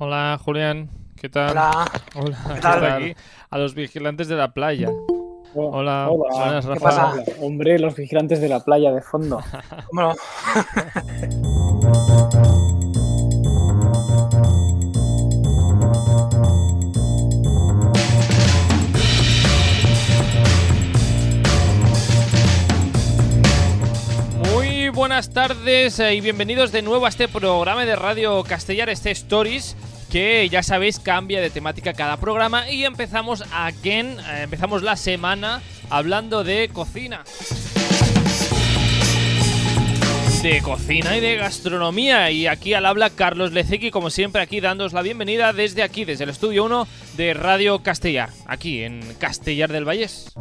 Hola, Julián. ¿Qué tal? Hola. Hola, ¿Qué tal? aquí? A los vigilantes de la playa. Oh, Hola, hola. buenas, ¿Qué Rafa. pasa? Hombre, los vigilantes de la playa de fondo. ¿Cómo no? Muy buenas tardes eh, y bienvenidos de nuevo a este programa de Radio Castellar, este Stories, que ya sabéis cambia de temática cada programa y empezamos again, eh, empezamos la semana hablando de cocina. De cocina y de gastronomía. Y aquí al habla Carlos Leceki, como siempre, aquí dándoos la bienvenida desde aquí, desde el estudio 1 de Radio Castellar, aquí en Castellar del Vallés.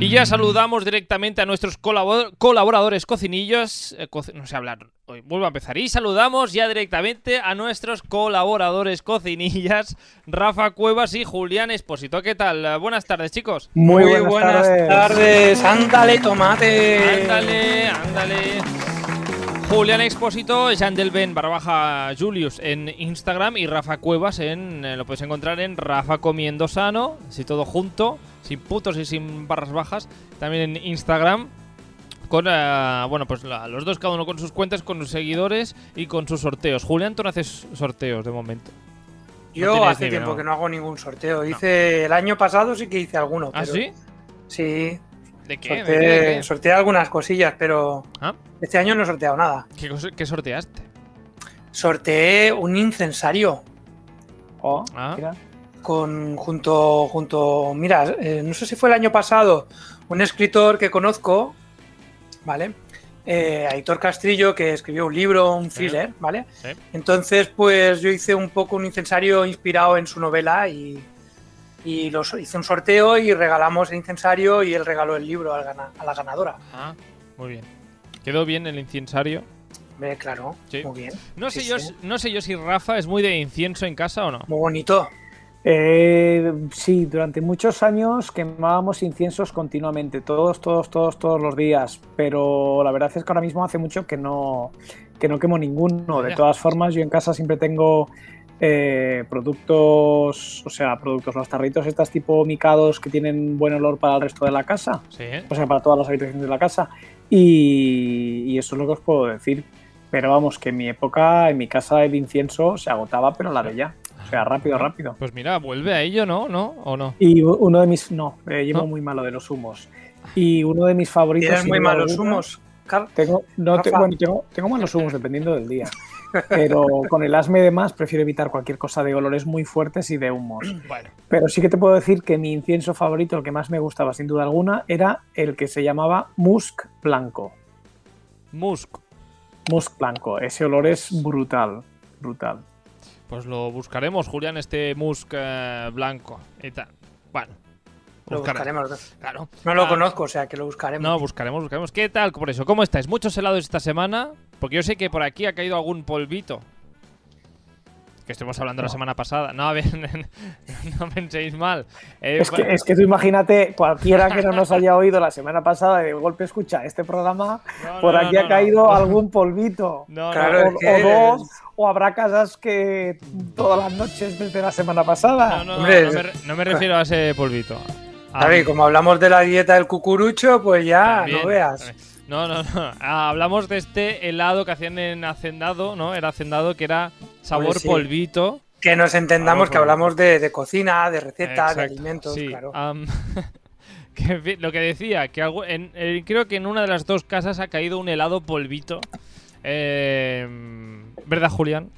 Y ya saludamos directamente a nuestros colabor- colaboradores cocinillos. eh, co- no sé hablar hoy, vuelvo a empezar. Y saludamos ya directamente a nuestros colaboradores cocinillas, Rafa Cuevas y Julián Esposito. ¿Qué tal? Buenas tardes, chicos. Muy, Muy buenas, buenas tardes. tardes. Ándale, tomate. Ándale, ándale. Julián Expósito, Jandelben barra baja Julius en Instagram y Rafa Cuevas en eh, lo puedes encontrar en Rafa Comiendo Sano, así todo junto, sin putos y sin barras bajas, también en Instagram con eh, bueno, pues la- los dos cada uno con sus cuentas, con sus seguidores y con sus sorteos. Julián, tú no haces sorteos de momento. No Yo tienes hace nivel, tiempo ¿no? que no hago ningún sorteo. Hice el año pasado sí que hice alguno. ¿Ah, pero- sí? Sí. ¿De qué? ¿De Sorteé, qué? ¿De qué? sorteé algunas cosillas, pero ¿Ah? este año no he sorteado nada. ¿Qué, cosa- qué sorteaste? Sorteé un incensario Oh, Ah. mira. Con junto junto. Mira, eh, no sé si fue el año pasado. Un escritor que conozco, ¿vale? Eh, Aitor Castrillo, que escribió un libro, un thriller, ¿vale? Sí. Entonces, pues yo hice un poco un incensario inspirado en su novela y, y lo so- hice un sorteo y regalamos el incensario y él regaló el libro al gana- a la ganadora. Ah, muy bien. ¿Quedó bien el inciensario? Hombre, claro, Sí. muy bien. No sé, yo, no sé yo si Rafa es muy de incienso en casa o no. Muy bonito. Eh, sí, durante muchos años quemábamos inciensos continuamente, todos, todos, todos, todos los días, pero la verdad es que ahora mismo hace mucho que no, que no quemo ninguno. De todas formas, yo en casa siempre tengo eh, productos, o sea, productos, los tarritos estas tipo micados que tienen buen olor para el resto de la casa. Sí, ¿eh? o sea, para todas las habitaciones de la casa. Y, y eso es lo que os puedo decir. Pero vamos, que en mi época, en mi casa, el incienso se agotaba, pero la de ya. O sea, rápido, rápido. Pues mira, vuelve a ello, ¿no? ¿No? ¿O no? Y uno de mis. No, eh, llevo ¿No? muy malo de los humos. Y uno de mis favoritos. Tienes muy malos alguna, humos. Car- Tengo, no, te- bueno, tengo, tengo malos humos dependiendo del día. Pero con el asme de más prefiero evitar cualquier cosa de olores muy fuertes y de humos. Bueno, Pero sí que te puedo decir que mi incienso favorito, el que más me gustaba sin duda alguna, era el que se llamaba Musk Blanco. Musk. Musk Blanco. Ese olor es brutal. Brutal. Pues lo buscaremos, Julián, este Musk eh, blanco y tal. Bueno, Lo buscaremos. buscaremos. Claro. No lo Ah, conozco, o sea que lo buscaremos. No, buscaremos, buscaremos. ¿Qué tal por eso? ¿Cómo estáis? ¿Muchos helados esta semana? Porque yo sé que por aquí ha caído algún polvito. Que estuvimos hablando la semana pasada. No, a ver, no penséis mal. Eh, Es que, es que tú imagínate, cualquiera que no nos haya oído la semana pasada de golpe escucha este programa, no, por no, aquí no, ha no. caído algún polvito. No, no, Claro, o, o dos, o habrá casas que todas las noches desde la semana pasada. No, no, no, Hombre, no me, re- no me refiero a ese polvito. A- y como hablamos de la dieta del cucurucho, pues ya También, no veas. también. No, no, no. Ah, hablamos de este helado que hacían en Hacendado, ¿no? Era Hacendado que era sabor Pues sí. polvito. Que nos entendamos que hablamos de, de cocina, de recetas, de alimentos, sí. claro. Que, lo que decía, que algo- en- creo que en una de las dos casas ha caído un helado polvito. Eh, ¿Verdad, Julián?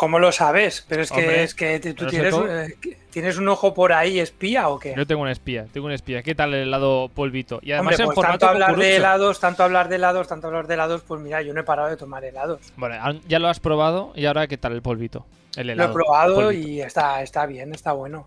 ¿Cómo lo sabes? Pero es que, Hombre, es que te- tú lo tienes, eh, tienes un ojo por ahí espía o qué? Yo tengo una espía, tengo una espía. ¿Qué tal el helado polvito? Y además Hombre, en pues formato tanto hablar de helados, tanto hablar de helados, tanto hablar de helados, pues mira, yo no he parado de tomar helados. Bueno, ya lo has probado y ahora ¿qué tal el polvito? El Lo helado. he probado polvito. y está, está bien, está bueno.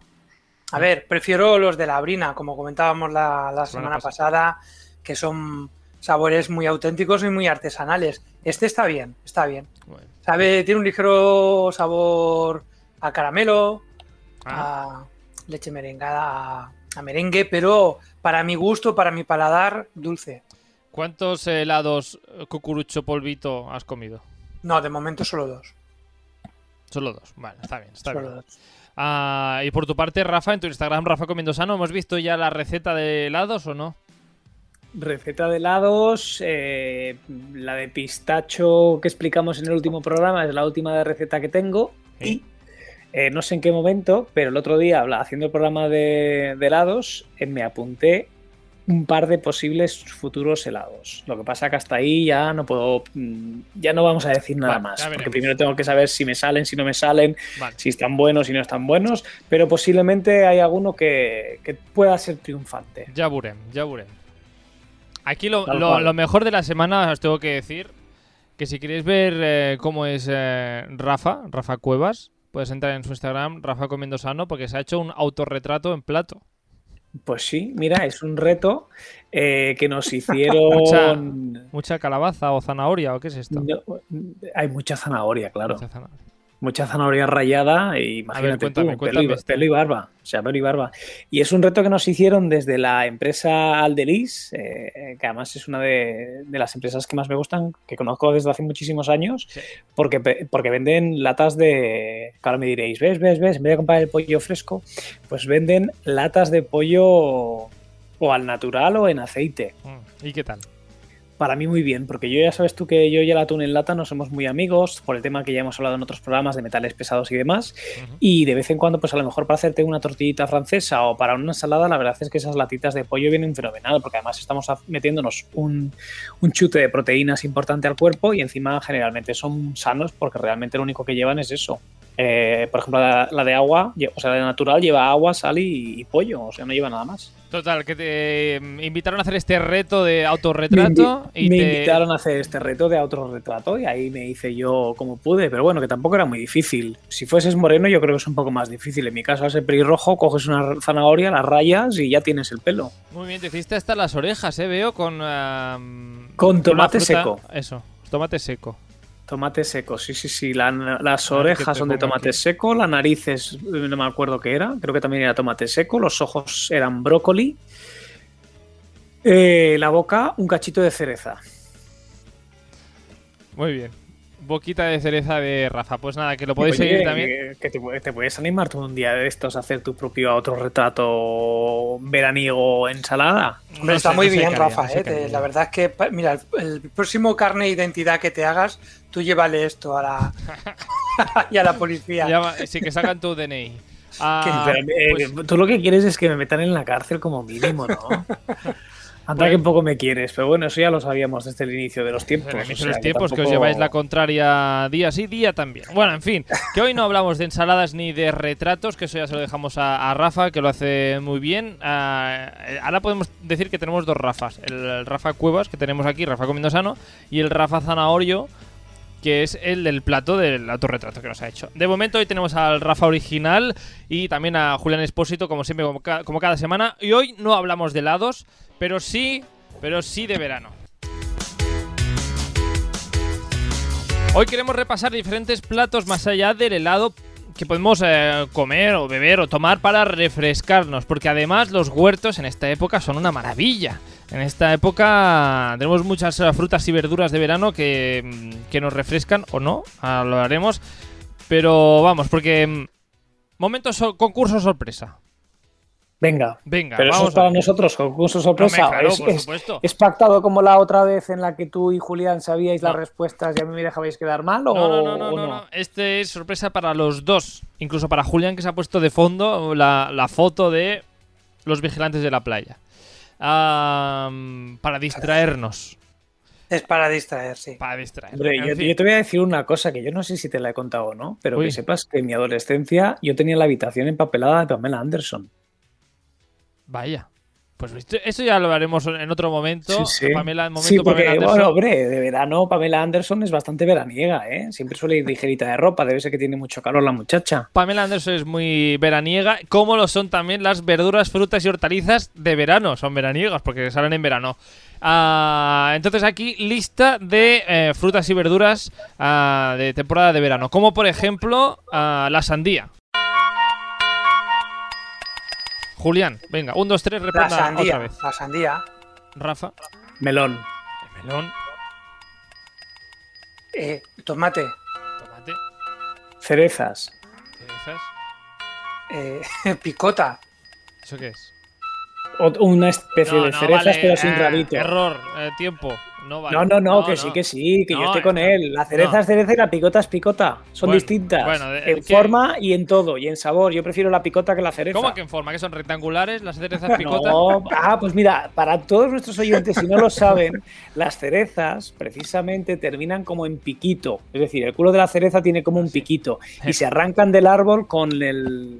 A ver, prefiero los de la brina, como comentábamos la, la semana pasada, que son sabores muy auténticos y muy artesanales. Este está bien, está bien. Bueno. Sabe, tiene un ligero sabor a caramelo, Ah, a leche merengada, a, a merengue, pero para mi gusto, para mi paladar, dulce. ¿Cuántos helados cucurucho polvito has comido? No, de momento solo dos. Solo dos. Vale, está bien, está bien. Ah, y por tu parte, Rafa, en tu Instagram, Rafa Comiendo Sano, ¿hemos visto ya la receta de helados o no? Receta de helados, eh, la de pistacho que explicamos en el último programa es la última receta que tengo. Y eh, no sé en qué momento, pero el otro día, haciendo el programa de, helados, eh, me apunté un par de posibles futuros helados. Lo que pasa que hasta ahí ya no puedo, mm, ya no vamos a decir nada más, porque primero tengo que saber si me salen, si no me salen, si están buenos, si no están buenos, pero posiblemente hay alguno que, pueda ser triunfante. Ya burem, ya burem. Aquí lo, mejor de la semana os tengo que decir que si queréis ver eh, cómo es eh, Rafa, Rafa Cuevas, puedes entrar en su Instagram, Rafa Comiendo Sano, porque se ha hecho un autorretrato en plato. Pues sí, mira, es un reto eh, que nos hicieron. mucha, calabaza o zanahoria, ¿o qué es esto? hay mucha zanahoria, claro. Mucha zanahoria mucha zanahoria rayada y imagínate tú, pelo, y, barba, o sea, pelo y barba. Y es un reto que nos hicieron desde la empresa Aldelis, eh, que además es una de, las empresas que más me gustan, que conozco desde hace muchísimos años, porque, porque venden latas de... Claro, me diréis, ves, ves, ves, en vez de comprar el pollo fresco, pues venden latas de pollo o al natural o en aceite. Mm, ¿Y qué tal? Para mí muy bien, porque yo ya sabes tú que yo y el atún en lata no somos muy amigos por el tema que ya hemos hablado en otros programas de metales pesados y demás. Y de vez en cuando, pues a lo mejor para hacerte una tortillita francesa o para una ensalada, la verdad es que esas latitas de pollo vienen fenomenal, porque además estamos metiéndonos un, un chute de proteínas importante al cuerpo y encima generalmente son sanos porque realmente lo único que llevan es eso, eh, por ejemplo, la, de agua, o sea, la de natural lleva agua, sal y, pollo, o sea, no lleva nada más. Total, que te invitaron a hacer este reto de autorretrato. Me, y me invitaron a hacer este reto de autorretrato y ahí me hice yo como pude, pero bueno, que tampoco era muy difícil. Si fueses moreno, yo creo que es un poco más difícil. En mi caso, al ser pelirrojo, coges una zanahoria, la rayas y ya tienes el pelo. Muy bien, te hiciste hasta las orejas, ¿eh? Veo con. con tomate seco. Eso, tomate seco. Tomate seco, sí, sí, sí. las orejas son de tomate seco, la nariz es, no me acuerdo qué era, creo que también era tomate seco, los ojos eran brócoli, eh, la boca un cachito de cereza. Muy bien boquita de cereza de Rafa. Pues nada, que lo podéis seguir también. Que te, puedes animar tú un día de estos a hacer tu propio autorretrato veraniego ensalada. está muy bien, Rafa. Eh, la verdad es que, mira, el, próximo carne de identidad que te hagas, tú llévale esto a la, y a la policía. sí, que sacan tu DNI. Ah, eh, pues tú lo que quieres es que me metan en la cárcel como mínimo, ¿no? Anda que un poco me quieres, pero bueno, eso ya lo sabíamos desde el inicio de los tiempos. Desde los tiempos que, os lleváis la contraria día sí, día también. Bueno, en fin, que hoy no hablamos de ensaladas ni de retratos, que eso ya se lo dejamos a, Rafa, que lo hace muy bien. Ah, ahora podemos decir que tenemos dos Rafas. El Rafa Cuevas, que tenemos aquí, Rafa Comiendo Sano, y el Rafa Zanahorio, que es el del plato del autorretrato que nos ha hecho. De momento hoy tenemos al Rafa original y también a Julián Espósito, como siempre, como cada semana. Y hoy no hablamos de helados, pero sí, pero sí de verano. Hoy queremos repasar diferentes platos más allá del helado que podemos eh, comer o beber o tomar para refrescarnos, porque además los huertos en esta época son una maravilla. En esta época tenemos muchas eh, frutas y verduras de verano que, mm, que nos refrescan o no, lo haremos, pero vamos, porque mm, momentos concurso sorpresa. Venga, venga. Pero eso es para nosotros, concurso sorpresa. es, pactado como la otra vez en la que tú y Julián sabíais las respuestas y a mí me dejabais quedar mal? ¿o no, no, no, no, no, Este es sorpresa para los dos. Incluso para Julián, que se ha puesto de fondo la, foto de los vigilantes de la playa. Para distraernos. Es para distraer, sí. Para distraer. yo, te voy a decir una cosa que yo no sé si te la he contado o no, pero que sepas que en mi adolescencia yo tenía la habitación empapelada de Pamela Anderson. Vaya. Pues eso ya lo haremos en otro momento. Sí, Pamela, en momento porque, bueno, hombre, de verano Pamela Anderson es bastante veraniega, ¿eh? Siempre suele ir ligerita de ropa, debe ser que tiene mucho calor la muchacha. Pamela Anderson es muy veraniega, como lo son también las verduras, frutas y hortalizas de verano. Son veraniegas porque salen en verano. Ah, entonces aquí lista de eh, frutas y verduras ah, de temporada de verano, como por ejemplo ah, la sandía. Julián, venga, un, dos, tres, reprenda la sandía, otra vez. La sandía. Rafa. Melón. melón. Eh, tomate. Tomate. Cerezas. Cerezas. Eh, picota. ¿Eso qué es? O- una especie No, de no, cerezas, vale, pero sin eh, rabito. Error, eh, tiempo. No, vale. No, no, no, que sí, que sí, que yo estoy con él. La cereza es cereza y la picota es picota. Son Bueno, distintas. bueno, en forma y en todo, y en sabor. Yo prefiero la picota que la cereza. ¿Cómo que en forma? ¿Que son rectangulares las cerezas picota? No, ah, pues mira, para todos nuestros oyentes, si no lo saben, las cerezas precisamente terminan como en piquito. Es decir, el culo de la cereza tiene como un Ah, sí. piquito. Y se arrancan del árbol con el.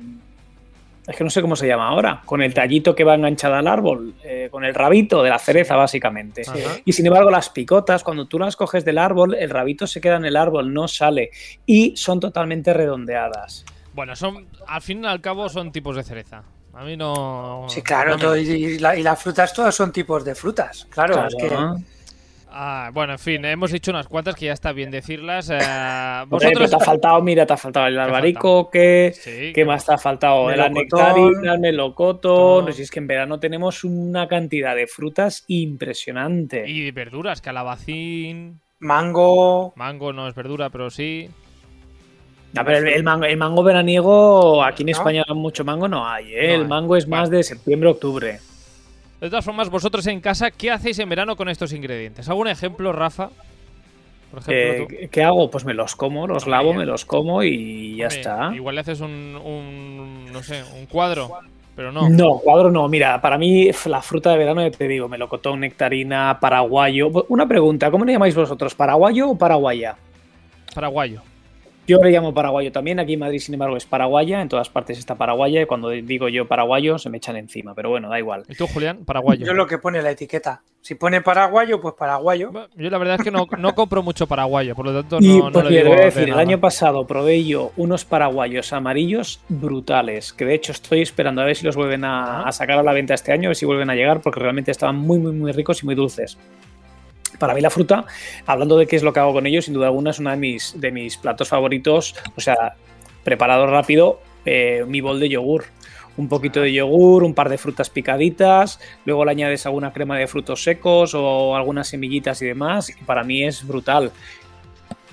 Es que no sé cómo se llama ahora. Con el tallito que va enganchado al árbol. eh, con el rabito de la cereza, básicamente. Ajá. Y sin embargo, las picotas, cuando tú las coges del árbol, el rabito se queda en el árbol, no sale. Y son totalmente redondeadas. Bueno, son al fin y al cabo son tipos de cereza. A mí no. Sí, claro, no me- todo- y, y la- y las frutas todas son tipos de frutas. Claro, Claro. es que Ah, bueno, en fin, hemos dicho unas cuantas que ya está bien decirlas. eh, vosotros. te ha faltado, mira, te ha faltado el ha albaricoque. Sí, ¿Qué más te ha faltado? La Melocotón. nectarina, el melocotón. No. Si es que en verano tenemos una cantidad de frutas impresionante. Y verduras, calabacín. mango. Mango no es verdura, pero sí. El, el mango, el mango veraniego, aquí en ¿No? España mucho mango no hay. ¿eh? No el mango es más de septiembre-octubre. De todas formas, vosotros en casa, ¿qué hacéis en verano con estos ingredientes? ¿Algún ejemplo, Rafa? Por ejemplo. Eh, ¿Qué hago? Pues me los como, los lavo, me los como y ya Hombre, está. Igual le haces un, un, no sé, un cuadro, pero no. No, cuadro no. Mira, para mí la fruta de verano, te digo, melocotón, nectarina, paraguayo. Una pregunta, ¿cómo le llamáis vosotros? ¿Paraguayo o paraguaya? Paraguayo. Yo le llamo paraguayo también. Aquí en Madrid, sin embargo, es paraguaya. En todas partes está paraguaya. Y cuando digo yo paraguayo, se me echan encima. Pero bueno, da igual. ¿Y tú, Julián? Paraguayo. Yo lo que pone la etiqueta. Si pone paraguayo, pues paraguayo. Bueno, Yo la verdad es que no, no compro mucho paraguayo, por lo tanto y no, no pues le mira, te digo voy a de decir, el año pasado probé yo unos paraguayos amarillos brutales. Que de hecho estoy esperando a ver si los vuelven a, Ah. a sacar a la venta este año, a ver si vuelven a llegar, porque realmente estaban muy, muy, muy ricos y muy dulces. Para mí la fruta, hablando de qué es lo que hago con ellos, sin duda alguna es uno de mis, de mis platos favoritos. O sea, preparado rápido, eh, mi bol de yogur. Un poquito de yogur, un par de frutas picaditas, luego le añades alguna crema de frutos secos o algunas semillitas y demás. Y para mí es brutal.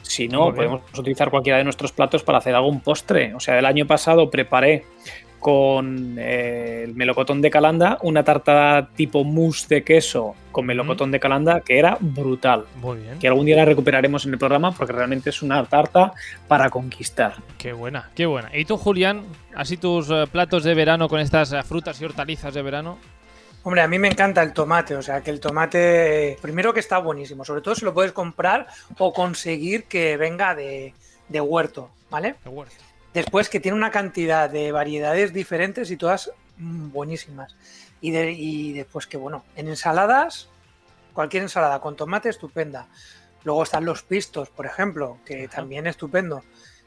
Si no, podemos utilizar cualquiera de nuestros platos para hacer algún postre. O sea, el año pasado preparé con eh, el melocotón de calanda una tarta tipo mousse de queso con melocotón de calanda que era brutal. Muy bien. Que algún día la recuperaremos en el programa porque realmente es una tarta para conquistar. Qué buena, qué buena. ¿Y tú, Julián? ¿Así tus eh, platos de verano con estas eh, frutas y hortalizas de verano? Hombre, a mí me encanta el tomate, o sea que el tomate, primero que está buenísimo, sobre todo si lo puedes comprar o conseguir que venga de, de huerto, ¿vale? Qué huerto. Después que tiene una cantidad de variedades diferentes y todas mm, buenísimas. Y, de- y después que, bueno, en ensaladas, cualquier ensalada con tomate estupenda. Luego están los pistos, por ejemplo, que Ajá. también estupendo.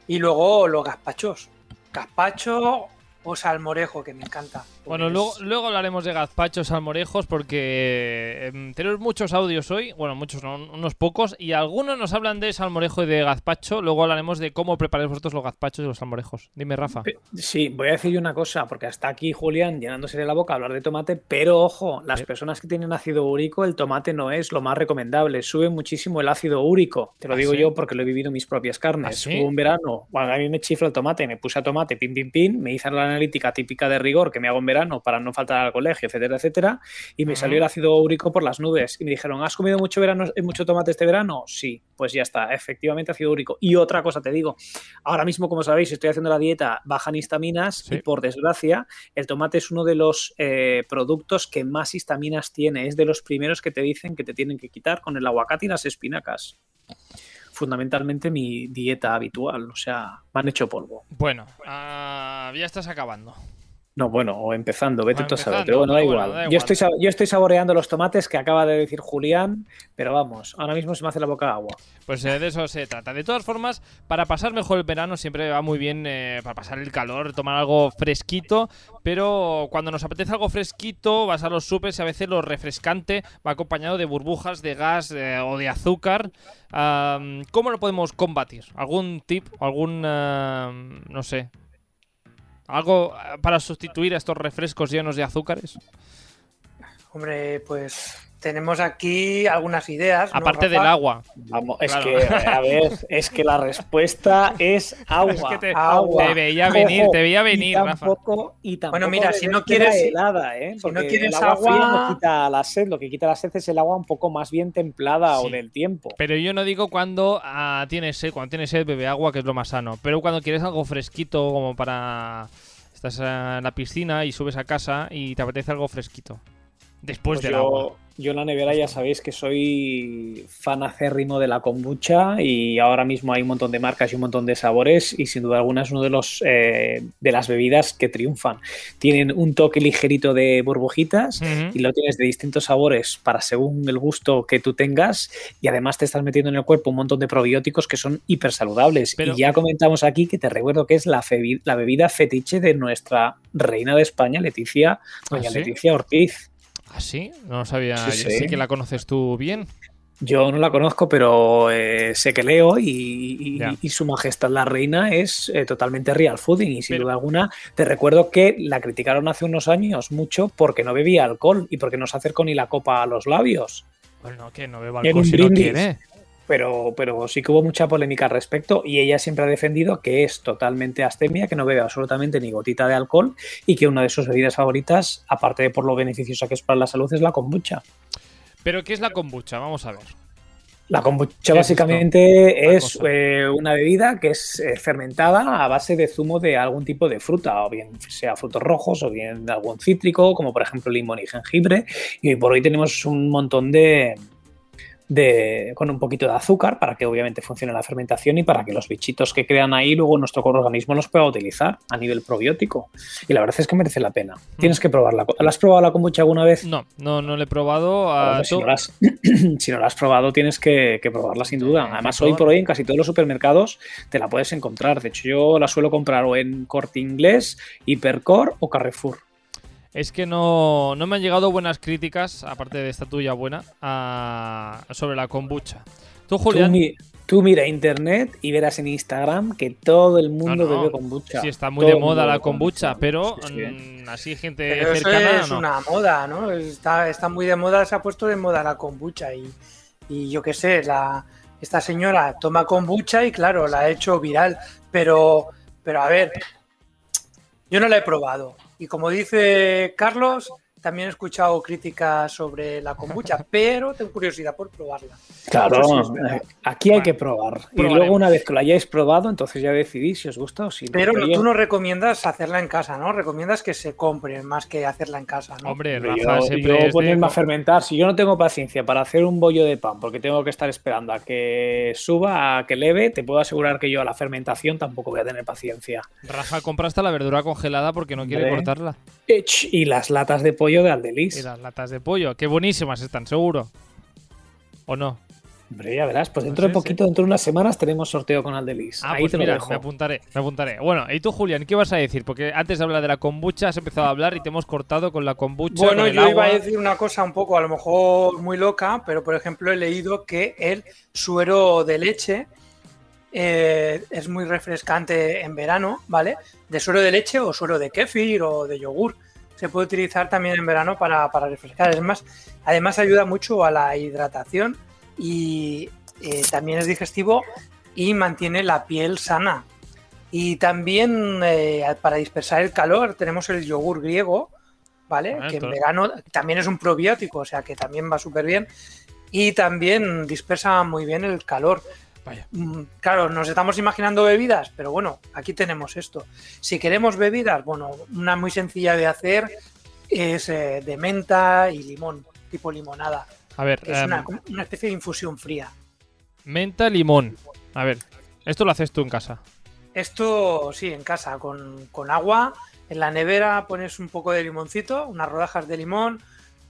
Y luego los gazpachos. Gazpacho o salmorejo, que me encanta. Bueno, Pues- luego, luego hablaremos de gazpachos salmorejos porque em, tenemos muchos audios hoy, bueno, muchos no, unos pocos, y algunos nos hablan de salmorejo y de gazpacho. Luego hablaremos de cómo preparáis vosotros los gazpachos y los salmorejos. Dime, Rafa. Pe- Sí, voy a decir una cosa, porque hasta aquí Julián llenándose de la boca a hablar de tomate, pero ojo, las Sí. personas que tienen ácido úrico, el tomate no es lo más recomendable, sube muchísimo el ácido úrico, te lo ¿Ah, digo sí? yo porque lo he vivido en mis propias carnes. ¿Ah, sí? Hubo un verano, bueno, a mí me chifla el tomate, me puse a tomate, pin, pin, pin, me hice la analítica típica de rigor que me hago en verano para no faltar al colegio, etcétera, etcétera, y me salió el ácido úrico por las nubes. Y me dijeron, ¿has comido mucho, verano, eh, mucho tomate este verano? Sí, pues ya está, efectivamente ácido úrico. Y otra cosa te digo, ahora mismo, como sabéis, estoy haciendo la dieta baja en histaminas Sí. y por desgracia, el tomate es uno de los eh, productos que más histaminas tiene. Es de los primeros que te dicen que te tienen que quitar con el aguacate y las espinacas. Fundamentalmente mi dieta habitual, o sea, me han hecho polvo. Bueno, ah, ya estás acabando. No, bueno, o empezando, vete tú a saber, pero bueno, da igual. bueno, da Yo, estoy, yo estoy saboreando los tomates que acaba de decir Julián, pero vamos, ahora mismo se me hace la boca agua. Pues eh, de eso se trata. De todas formas, para pasar mejor el verano siempre va muy bien eh, para pasar el calor, tomar algo fresquito, pero cuando nos apetece algo fresquito, vas a los supers y a veces lo refrescante va acompañado de burbujas de gas eh, o de azúcar. Am, ¿Cómo lo podemos combatir? ¿Algún tip? ¿Algún, am, no sé, algo eh, para sustituir a estos refrescos llenos de azúcares? Hombre, pues tenemos aquí algunas ideas. Aparte del agua. Vamos, es que, a ver, es que la respuesta es agua. Es que te, agua. te veía venir, te veía venir, y tampoco, Y tampoco bueno, mira, si no quieres helada, ¿eh? si no quieres el agua, agua... no quita la sed, lo que quita la sed es el agua un poco más bien templada o del tiempo. Pero yo no digo cuando uh, tienes sed, cuando tienes sed bebe agua, que es lo más sano, pero cuando quieres algo fresquito como para estás en la piscina y subes a casa y te apetece algo fresquito. Después pues del agua. Yo en la nevera ya sabéis que soy fan acérrimo de la kombucha y ahora mismo hay un montón de marcas y un montón de sabores y sin duda alguna es uno de los eh, de las bebidas que triunfan. Tienen un toque ligerito de burbujitas y lo tienes de distintos sabores para según el gusto que tú tengas y además te estás metiendo en el cuerpo un montón de probióticos que son hiper saludables. Y ya comentamos aquí que te recuerdo que es la, la bebida fetiche de nuestra reina de España, Leticia, ¿Ah, doña Leticia Ortiz. ¿Ah, sí? No lo sabía. Sí, que la conoces tú bien. Yo no la conozco, pero eh, sé que leo y, su majestad la reina es eh, totalmente real fooding y sin duda alguna te recuerdo que la criticaron hace unos años mucho porque no bebía alcohol y porque no se acercó ni la copa a los labios. Bueno, que no beba alcohol si no quiere pero, pero sí que hubo mucha polémica al respecto y ella siempre ha defendido que es totalmente astemia, que no bebe absolutamente ni gotita de alcohol y que una de sus bebidas favoritas, aparte de por lo beneficiosa que es para la salud, es la kombucha. ¿Pero qué es la kombucha? Vamos a ver. La kombucha básicamente es, eh, una bebida que es eh, fermentada a base de zumo de algún tipo de fruta, o bien sea frutos rojos o bien de algún cítrico, como por ejemplo limón y jengibre. Y por hoy tenemos un montón de, con un poquito de azúcar para que obviamente funcione la fermentación y para que los bichitos que crean ahí luego nuestro organismo los pueda utilizar a nivel probiótico. Y la verdad es que merece la pena. Mm. Tienes que probarla. ¿La has probado la kombucha alguna vez? No, no, no la he probado. A si, no la has, si, no la has, probado tienes que, probarla sin duda. Además hoy por hoy en casi todos los supermercados te la puedes encontrar. De hecho yo la suelo comprar o en Corte Inglés, Hipercor o Carrefour es que no, me han llegado buenas críticas, aparte de esta tuya buena, sobre la kombucha. Tú, Julián. Tú, mira internet y verás en Instagram que todo el mundo bebe kombucha. Sí, está muy de moda la kombucha, pero mm, así gente pero cercana. es una moda, ¿no? Está, está muy de moda, se ha puesto de moda la kombucha y, yo qué sé, la, esta señora toma kombucha y claro, la ha hecho viral, pero, pero a ver, yo no la he probado. Y como dice Carlos, también he escuchado críticas sobre la kombucha, pero tengo curiosidad por probarla. Claro, aquí hay que probar. Y luego una vez que lo hayáis probado, entonces ya decidís si os gusta o si no. Pero tú no recomiendas hacerla en casa, ¿no? Recomiendas que se compre más que hacerla en casa, ¿no? Hombre, Rafa, yo, yo ponerme a fermentar. Si yo no tengo paciencia para hacer un bollo de pan, porque tengo que estar esperando a que suba, a que leve, te puedo asegurar que yo a la fermentación tampoco voy a tener paciencia. Rafa, compraste la verdura congelada porque no quiere cortarla. Y las latas de pollo de Aldelis. Y las latas de pollo, qué buenísimas están, seguro. ¿O no? Hombre, ya verás, pues dentro de poquito, dentro de unas semanas, tenemos sorteo con Aldelis. Ah, Ahí pues te lo dejo. Me apuntaré, me apuntaré. Bueno, ¿y tú, Julián, qué vas a decir? Porque antes de hablar de la kombucha has empezado a hablar y te hemos cortado con la kombucha. Bueno, yo iba a decir una cosa un poco, a lo mejor muy loca, pero por ejemplo he leído que el suero de leche eh, es muy refrescante en verano, ¿vale? De suero de leche o suero de kéfir o de yogur se puede utilizar también en verano para, refrescar. Además, además ayuda mucho a la hidratación y eh, también es digestivo y mantiene la piel sana. Y también eh, para dispersar el calor tenemos el yogur griego, ¿vale? Ah, que en verano también es un probiótico, o sea que también va súper bien. Y también dispersa muy bien el calor. Mm, claro, nos estamos imaginando bebidas, pero bueno, aquí tenemos esto. Si queremos bebidas, bueno, una muy sencilla de hacer es eh, de menta y limón, tipo limonada. A ver, es una, em, especie de infusión fría. Menta, limón. A ver, ¿esto lo haces tú en casa? Esto sí, en casa, con, agua. En la nevera pones un poco de limoncito, unas rodajas de limón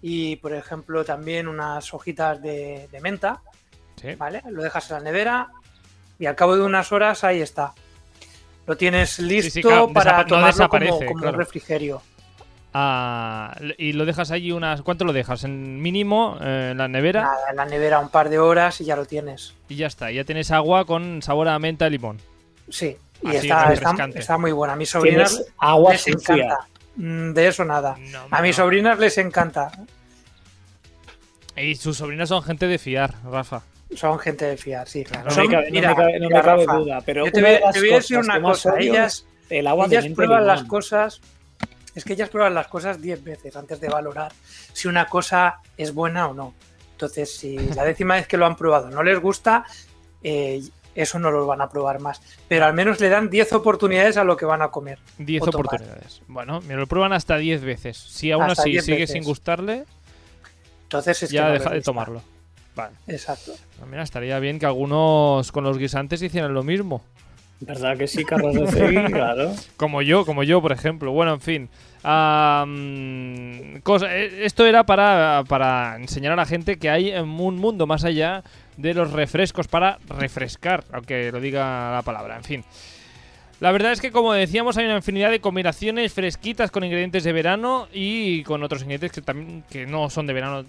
y, por ejemplo, también unas hojitas de menta ¿Vale? Lo dejas en la nevera y al cabo de unas horas ahí está. Lo tienes listo para tomarlo como, como refrigerio. Ah, y lo dejas allí unas. ¿Cuánto lo dejas? ¿En mínimo? Eh, ¿En la nevera? Nada, en la nevera un par de horas y ya lo tienes. Y ya está, ya tienes agua con sabor a menta y limón. Sí, y está, está, muy buena. A mis sobrinas agua les encanta. Mm, de eso nada. a mis sobrinas les encanta. Y sus sobrinos son gente de fiar, Rafa. Son gente de fiar, sí, claro. No, me cabe, no me cabe, no me cabe duda. Pero yo te, voy, te voy a decir una cosa. Ellas, el agua ellas prueban las cosas. Es que ellas prueban las cosas 10 veces antes de valorar si una cosa es buena o no. Entonces, si la décima vez que lo han probado no les gusta, eh, eso no lo van a probar más. Pero al menos le dan 10 oportunidades a lo que van a comer. 10 oportunidades. Bueno, me lo prueban hasta 10 veces. Si aún hasta así sigue veces. sin gustarle, entonces es ya que no deja de tomarlo. Vale. Exacto. Pues mira, estaría bien que algunos con los guisantes hicieran lo mismo. ¿Verdad que sí, Carlos de? Claro. Como yo, como yo, por ejemplo. Bueno, en fin. Um, cosa, esto era para, para enseñar a la gente que hay un mundo más allá de los refrescos para refrescar, aunque lo diga la palabra. En fin. La verdad es que, como decíamos, hay una infinidad de combinaciones fresquitas con ingredientes de verano y con otros ingredientes que, también, que no son de verano,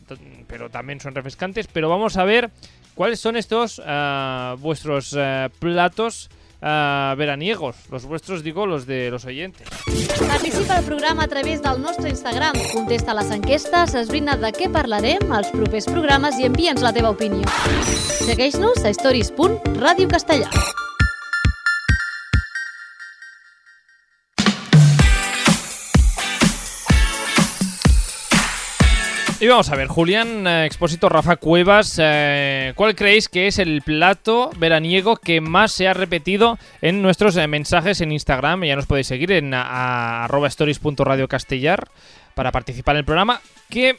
pero también son refrescantes. Pero vamos a ver cuáles son estos uh, vuestros uh, platos uh, veraniegos. Los vuestros, digo, los de los oyentes. Participa al programa a través del nostre Instagram. Contesta les enquestes, esbrina de què parlarem als propers programes i envia'ns la teva opinió. Segueix-nos a stories.radiocastellà. Y vamos a ver, Julián eh, Expósito, Rafa Cuevas, eh, ¿cuál creéis que es el plato veraniego que más se ha repetido en nuestros eh, mensajes en Instagram? Ya nos podéis seguir en arroba stories.radiocastellar para participar en el programa. ¿Qué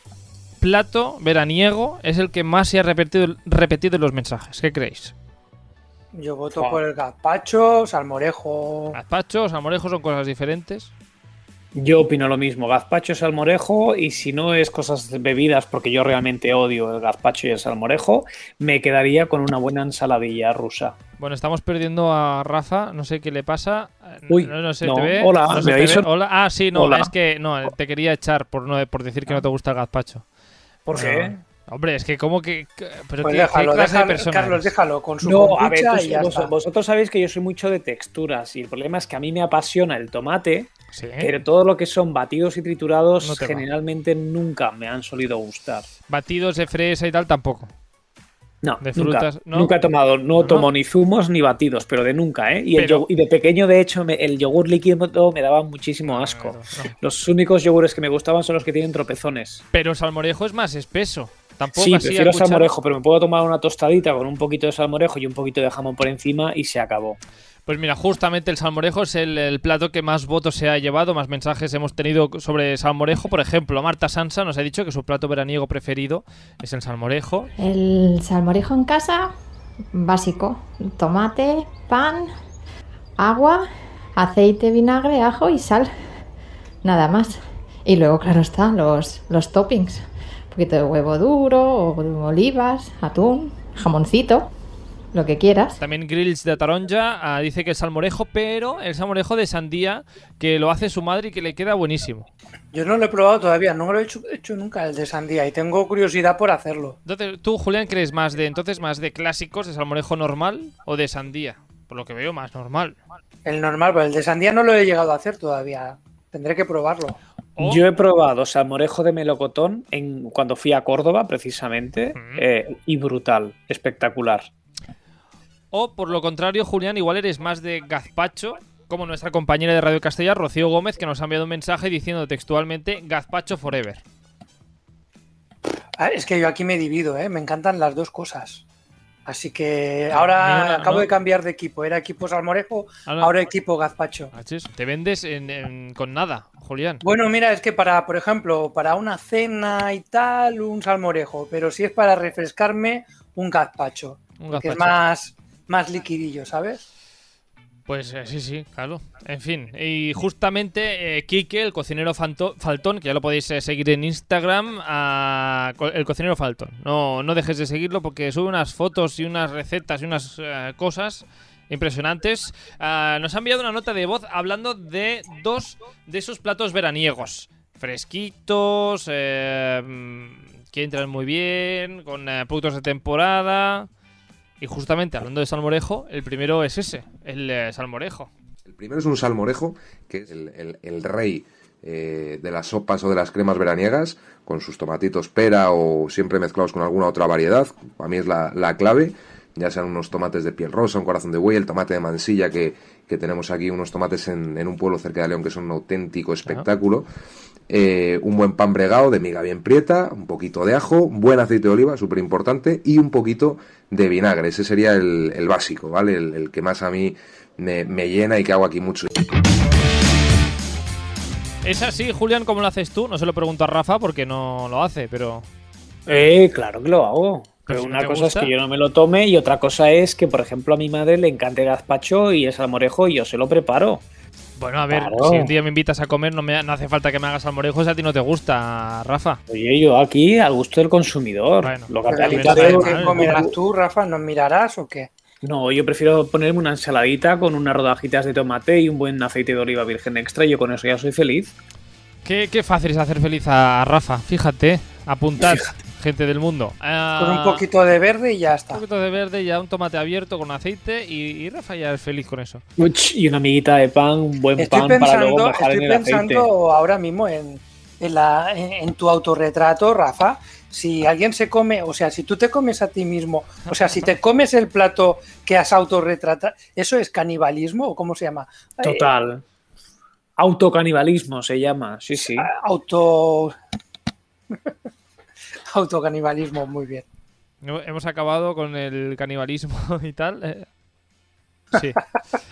plato veraniego es el que más se ha repetido, repetido en los mensajes? ¿Qué creéis? Yo voto por el gazpacho, salmorejo. Gazpacho, salmorejo son cosas diferentes. Yo opino lo mismo, gazpacho, salmorejo y si no es cosas bebidas, porque yo realmente odio el gazpacho y el salmorejo, me quedaría con una buena ensaladilla rusa. Bueno, estamos perdiendo a Rafa, no sé qué le pasa. Uy, no, no sé, no. ¿te ve? Hola, no ¿me sé, te ve? Hola. Ah, sí, no, Hola. es que no, te quería echar por, no, por decir que no te gusta el gazpacho. ¿Por qué? Hombre, es que como que... Pero Pues ¿qué, déjalo, qué clase déjalo, de Carlos, déjalo con su No, a ver, kombucha tú- y ya vos- está. vosotros sabéis que yo soy mucho de texturas y el problema es que a mí me apasiona el tomate, Sí. pero todo lo que son batidos y triturados No te va. generalmente nunca me han solido gustar. Batidos de fresa y tal tampoco. No, De nunca, frutas, ¿no? nunca he tomado, no, No. tomo ni zumos ni batidos, pero de nunca, ¿eh? Y, el Pero- yogur- y de pequeño, de hecho, me- el yogur líquido me daba muchísimo asco. No. Los únicos yogures que me gustaban son los que tienen tropezones. Pero el salmorejo es más espeso. Tampoco Sí, así prefiero cuchara. salmorejo, pero me puedo tomar una tostadita con un poquito de salmorejo y un poquito de jamón por encima y se acabó. Pues mira, justamente el salmorejo es el, el plato que más votos se ha llevado, más mensajes hemos tenido sobre salmorejo. Por ejemplo, Marta Sansa nos ha dicho que su plato veraniego preferido es el salmorejo. El salmorejo en casa, básico. Tomate, pan, agua, aceite, vinagre, ajo y sal. Nada más. Y luego, claro está, los, los toppings. Un poquito de huevo duro, o olivas, atún, jamoncito, lo que quieras. También Grills de Taronja ah, dice que el salmorejo, pero el salmorejo de sandía que lo hace su madre y que le queda buenísimo. Yo no lo he probado todavía, no lo he hecho, hecho nunca el de sandía y tengo curiosidad por hacerlo. Entonces, tú, Julián, crees más de entonces más de clásicos de salmorejo normal o de sandía? Por lo que veo, más normal. El normal, pero el de sandía no lo he llegado a hacer todavía. Tendré que probarlo. O- Yo he probado salmorejo de melocotón en, cuando fui a Córdoba, precisamente, eh, y brutal, espectacular. O por lo contrario, Julián, igual eres más de gazpacho, como nuestra compañera de Radio Castella, Rocío Gómez, que nos ha enviado un mensaje diciendo textualmente gazpacho forever. Ah, Es que yo aquí me divido, ¿eh? me encantan las dos cosas. Así que ahora acabo ¿no? de cambiar de equipo. Era equipo salmorejo, Ahora- ahora equipo gazpacho. Te vendes en- en- con nada, Julián. Bueno, mira, es que para, por ejemplo, para una cena y tal, un salmorejo, pero si es para refrescarme, un gazpacho, Un que es gazpacho. más, más liquidillo, ¿sabes? Pues eh, sí, sí, claro. En fin, y justamente eh, Quique, el cocinero faltón, que ya lo podéis eh, seguir en Instagram, el cocinero faltón. No, no dejes de seguirlo porque sube unas fotos y unas recetas y unas eh, cosas impresionantes. Ah, nos ha enviado una nota de voz hablando de dos de esos platos veraniegos. Fresquitos, eh, mm, que entran muy bien, con productos de temporada. Y justamente hablando de salmorejo, el primero es ese, el eh, salmorejo. El primero es un salmorejo, que es el, el- el rey eh, de las sopas o de las cremas veraniegas, con sus tomatitos pera o siempre mezclados con alguna otra variedad. Para mí es la, clave, ya sean unos tomates de piel rosa, un corazón de buey, el tomate de mansilla que, tenemos aquí, unos tomates en, un pueblo cerca de León que son un auténtico espectáculo. Eh, un buen pan bregado de miga bien prieta, un poquito de ajo, buen aceite de oliva, súper importante, y un poquito de vinagre. Ese sería el, básico, ¿vale? El, que más a mí me, me llena y que hago aquí mucho. ¿Es así, Julián, como lo haces tú? No se lo pregunto a Rafa porque no lo hace, pero... Eh, claro que lo hago. Pero, una cosa es que yo no me lo tome y otra cosa es que, por ejemplo, a mi madre le encanta el gazpacho y el salmorejo y yo se lo preparo. Bueno, a ver, si un día me invitas a comer, no, me, no hace falta que me hagas salmorejo si a ti no te gusta, Rafa. Oye, yo aquí al gusto del consumidor. Bueno, lo que comerás tú, Rafa? ¿Nos mirarás o qué? No, yo prefiero ponerme una ensaladita con unas rodajitas de tomate y un buen aceite de oliva virgen extra y yo con eso ya soy feliz. Qué, fácil es hacer feliz a Rafa, fíjate, apuntad, gente del mundo. con un poquito de verde y ya está. Un poquito de verde y ya un tomate abierto con aceite y, Rafa ya es feliz con eso. y una amiguita de pan, un buen pan para luego Estoy pensando ahora mismo en, en tu autorretrato, Rafa, si alguien se come, o sea, si tú te comes a ti mismo, o sea, si te comes el plato que has autorretratado, ¿eso es canibalismo o cómo se llama? Total. Autocanibalismo se llama, sí, sí. Ah, auto. Autocanibalismo, muy bien. Hemos acabado con el canibalismo y tal. Eh, Sí.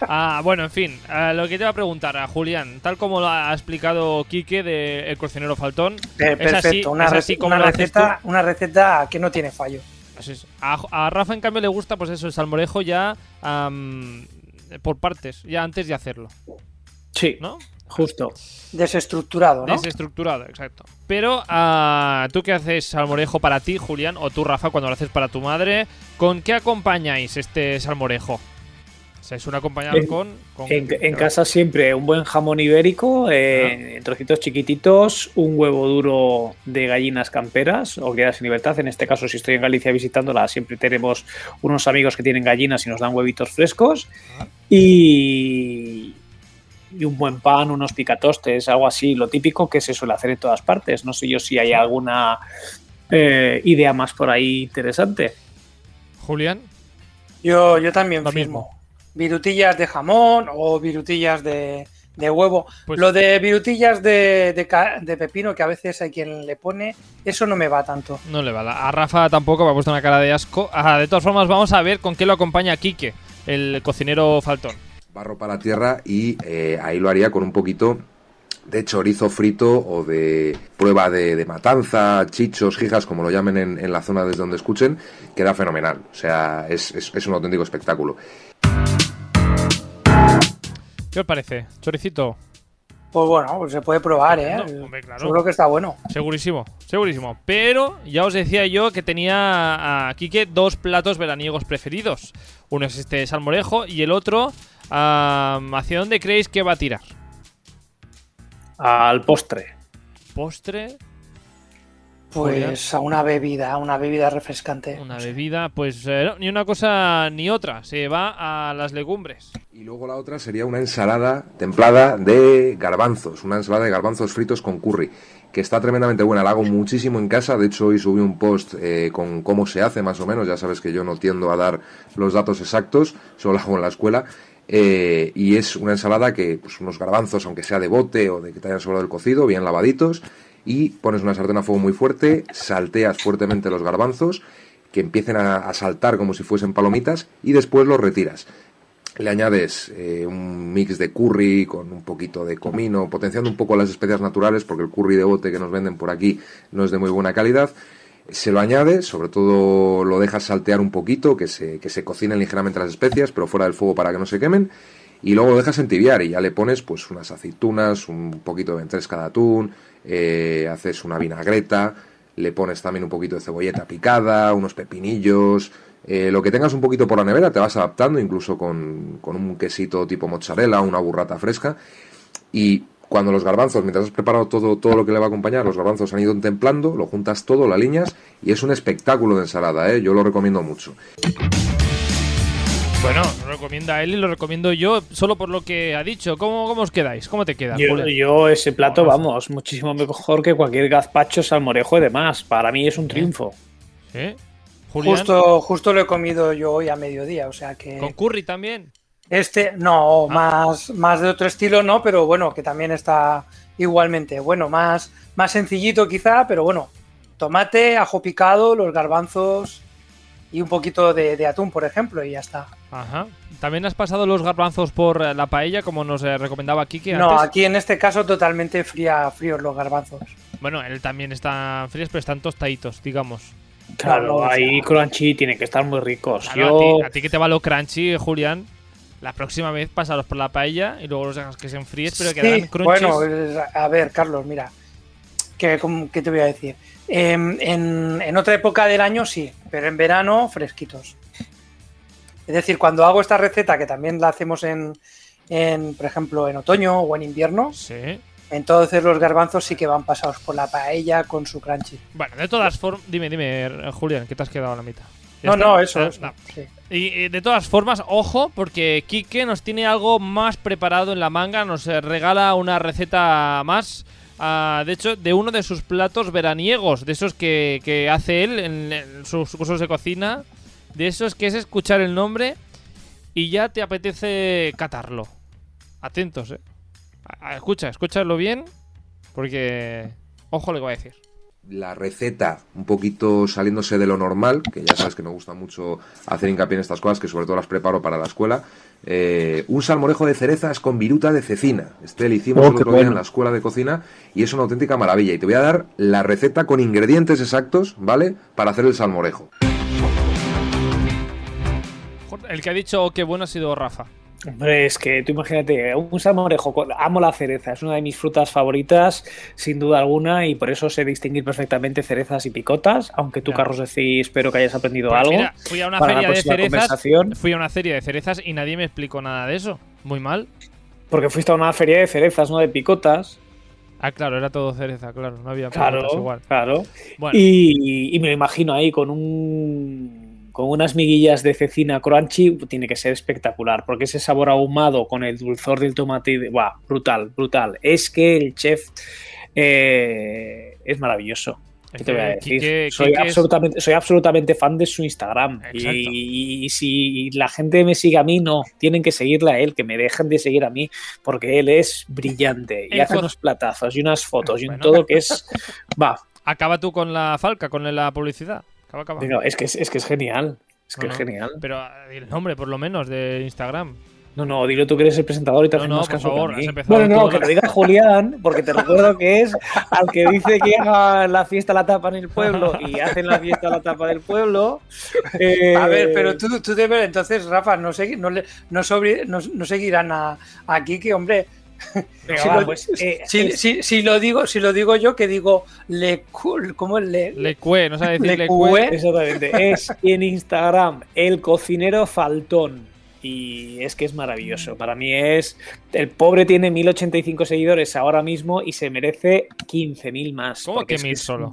Ah, bueno, en fin, lo que te iba a preguntar a Julián, tal como lo ha explicado Quique de El Cocinero Faltón, eh, perfecto, es así, una, como receta, una receta que no tiene fallo. A, Rafa, en cambio, le gusta, pues eso, el salmorejo ya por partes, ya antes de hacerlo. Sí, ¿no? Justo. Desestructurado, ¿no? Desestructurado, exacto. Pero uh, tú qué haces salmorejo para ti, Julián, o tú, Rafa, cuando lo haces para tu madre, ¿con qué acompañáis este salmorejo? es un acompañado con, En, casa siempre un buen jamón ibérico, eh, en trocitos chiquititos, un huevo duro de gallinas camperas o criadas en libertad. En este caso, si estoy en Galicia visitándola, siempre tenemos unos amigos que tienen gallinas y nos dan huevitos frescos. Y, y un buen pan, unos picatostes, algo así, lo típico que se suele hacer en todas partes. No sé yo si hay alguna eh, idea más por ahí interesante. Julián. Yo, yo también lo mismo virutillas de jamón o virutillas de, huevo. Pues Lo de virutillas de, de, pepino, que a veces hay quien le pone, eso no me va tanto. No le va. A Rafa tampoco me ha puesto una cara de asco. de todas formas, vamos a ver con qué lo acompaña Quique, el cocinero faltón. Barro para la tierra y eh, ahí lo haría con un poquito de chorizo frito o de prueba de, matanza, chichos, jijas, como lo llamen en, la zona desde donde escuchen, queda fenomenal. O sea, es, es un auténtico espectáculo. ¿Qué os parece? ¿Choricito? Pues bueno, pues se puede probar, ¿eh? Seguro que está bueno. Segurísimo, segurísimo. Pero ya os decía yo que tenía a Quique dos platos veraniegos preferidos. Uno es este salmorejo y el otro, ¿hacia dónde creéis que va a tirar? Al postre. ¿Postre? Pues a una bebida, a una bebida refrescante. Una bebida, pues eh, ni una cosa ni otra, se va a las legumbres. Y luego la otra sería una ensalada templada de garbanzos, una ensalada de garbanzos fritos con curry, que está tremendamente buena, la hago muchísimo en casa, de hecho hoy subí un post eh, con cómo se hace más o menos, ya sabes que yo no tiendo a dar los datos exactos, solo hago en la escuela. Eh, y es una ensalada que, pues unos garbanzos, aunque sea de bote o de que te hayan sobrado el cocido, bien lavaditos, y pones una sartén a fuego muy fuerte, salteas fuertemente los garbanzos, que empiecen a, saltar como si fuesen palomitas, y después los retiras. Le añades eh, un mix de curry con un poquito de comino, potenciando un poco las especias naturales, porque el curry de bote que nos venden por aquí no es de muy buena calidad. Se lo añades, sobre todo lo dejas saltear un poquito, que se, que se cocinen ligeramente las especias, pero fuera del fuego para que no se quemen y luego lo dejas entibiar y ya le pones pues unas aceitunas, un poquito de ventresca de atún, eh, haces una vinagreta, le pones también un poquito de cebolleta picada, unos pepinillos, eh, lo que tengas un poquito por la nevera te vas adaptando, incluso con, con un quesito tipo mozzarella, una burrata fresca y cuando los garbanzos, mientras has preparado todo, todo lo que le va a acompañar, los garbanzos han ido templando, lo juntas todo, lo alineas y es un espectáculo de ensalada, ¿eh? yo lo recomiendo mucho. Bueno, lo recomienda él y lo recomiendo yo solo por lo que ha dicho. ¿Cómo, cómo os quedáis? ¿Cómo te quedas, Yo, ese plato, vamos, muchísimo mejor que cualquier gazpacho, salmorejo y demás. Para mí es un triunfo. ¿Sí? Julián, Justo, justo lo he comido yo hoy a mediodía, o sea que ¿Con curry también? Este no, Ah. más, más de otro estilo no, pero bueno, que también está igualmente bueno, más, más sencillito quizá, pero bueno, tomate, ajo picado, los garbanzos y un poquito de, de atún, por ejemplo, y ya está. Ajá. ¿También has pasado los garbanzos por eh, la paella, como nos eh, recomendaba Kike No, antes? aquí en este caso totalmente fría, fríos los garbanzos. Bueno, él también está fríos, pero están tostaditos, digamos. Claro, Claro, ahí crunchy tiene que estar muy ricos. Claro, yo, a, ti, a ti que te va lo crunchy, Julián, la próxima vez pásalos por la paella y luego los dejas que se enfríen, pero Sí, quedarán crunchies. bueno, eh, a ver, Carlos, mira, ¿qué, qué te voy a decir? Em, en, en otra época del año sí, pero en verano fresquitos. Es decir, cuando hago esta receta, que también la hacemos en, en, por ejemplo, en otoño o en invierno, Sí. entonces los garbanzos sí que van pasados por la paella con su crunchy. Bueno, de todas formas, dime, dime, eh, Julián, que te has quedado a la mitad. ¿Ya No, está? no, eso, eso, no. sí. Y eh, de todas formas, ojo, porque Kike nos tiene algo más preparado en la manga, nos eh, regala una receta más. ah, de hecho, de uno de sus platos veraniegos, de esos que, que hace él en, sus cursos de cocina, de esos que es escuchar el nombre y ya te apetece catarlo. Atentos, eh. Escucha, escúchalo bien, porque ojo lo que voy a decir. La receta un poquito saliéndose de lo normal, que ya sabes que me gusta mucho hacer hincapié en estas cosas, que sobre todo las preparo para la escuela. Eh, un salmorejo de cerezas con viruta de cecina. Este lo hicimos Oh, el otro día bueno. en la escuela de cocina y es una auténtica maravilla. Y te voy a dar la receta con ingredientes exactos, ¿vale? Para hacer el salmorejo. El que ha dicho "Oh, qué bueno ha sido Rafa. Hombre, es que tú imagínate, un salmorejo, amo la cereza, es una de mis frutas favoritas, sin duda alguna, y por eso sé distinguir perfectamente cerezas y picotas, aunque tú, Ya. Carlos, decís, espero que hayas aprendido Pues algo. mira, fui a una feria de cerezas. Fui a una feria de cerezas y nadie me explicó nada de eso. Muy mal. Porque fuiste a una feria de cerezas, no de picotas. Ah, claro, era todo cereza, claro. No había picotas Claro, igual. claro. Bueno, Y, y me lo imagino ahí con un con unas miguillas de cecina crunchy, tiene que ser espectacular, porque ese sabor ahumado con el dulzor del tomate, ¡buah! brutal, brutal. Es que el chef eh, es maravilloso. ¿Qué Es te voy a decir? Soy, absolutamente, soy absolutamente fan de su Instagram. Y, y si la gente me sigue a mí, no. Tienen que seguirle a él, que me dejen de seguir a mí, porque él es brillante y El hace unos platazos y unas fotos y un Bueno. todo que es. Va, acaba tú con la falca, con la publicidad. Acaba, acaba. Digo, es, que es, es que es genial. Es que No, es no. genial. Pero di el nombre, por lo menos, de Instagram. No, no, dilo tú que eres el presentador y te No, hacen no, más por caso que a favor, mí. has Bueno, no, todo que lo diga Julián, porque te recuerdo que es al que dice que haga la fiesta a la tapa en el pueblo y hacen la fiesta a la tapa del pueblo. eh, A ver, pero tú, tú debes, entonces, Rafa, no, segui- no, le- no, sobre- no, no seguirán a, a Kike, hombre. Venga, si va, lo- pues, eh, Si, es- si- si lo digo, si lo digo yo, que digo le ¿cómo es le, Le cue, no sabe decir Le le cue. Exactamente. Es en Instagram el cocinero faltón. Y es que es maravilloso. Para mí es. El pobre tiene 1085 seguidores ahora mismo y se merece 15.000 más. ¿Cómo porque que es 1000 es solo?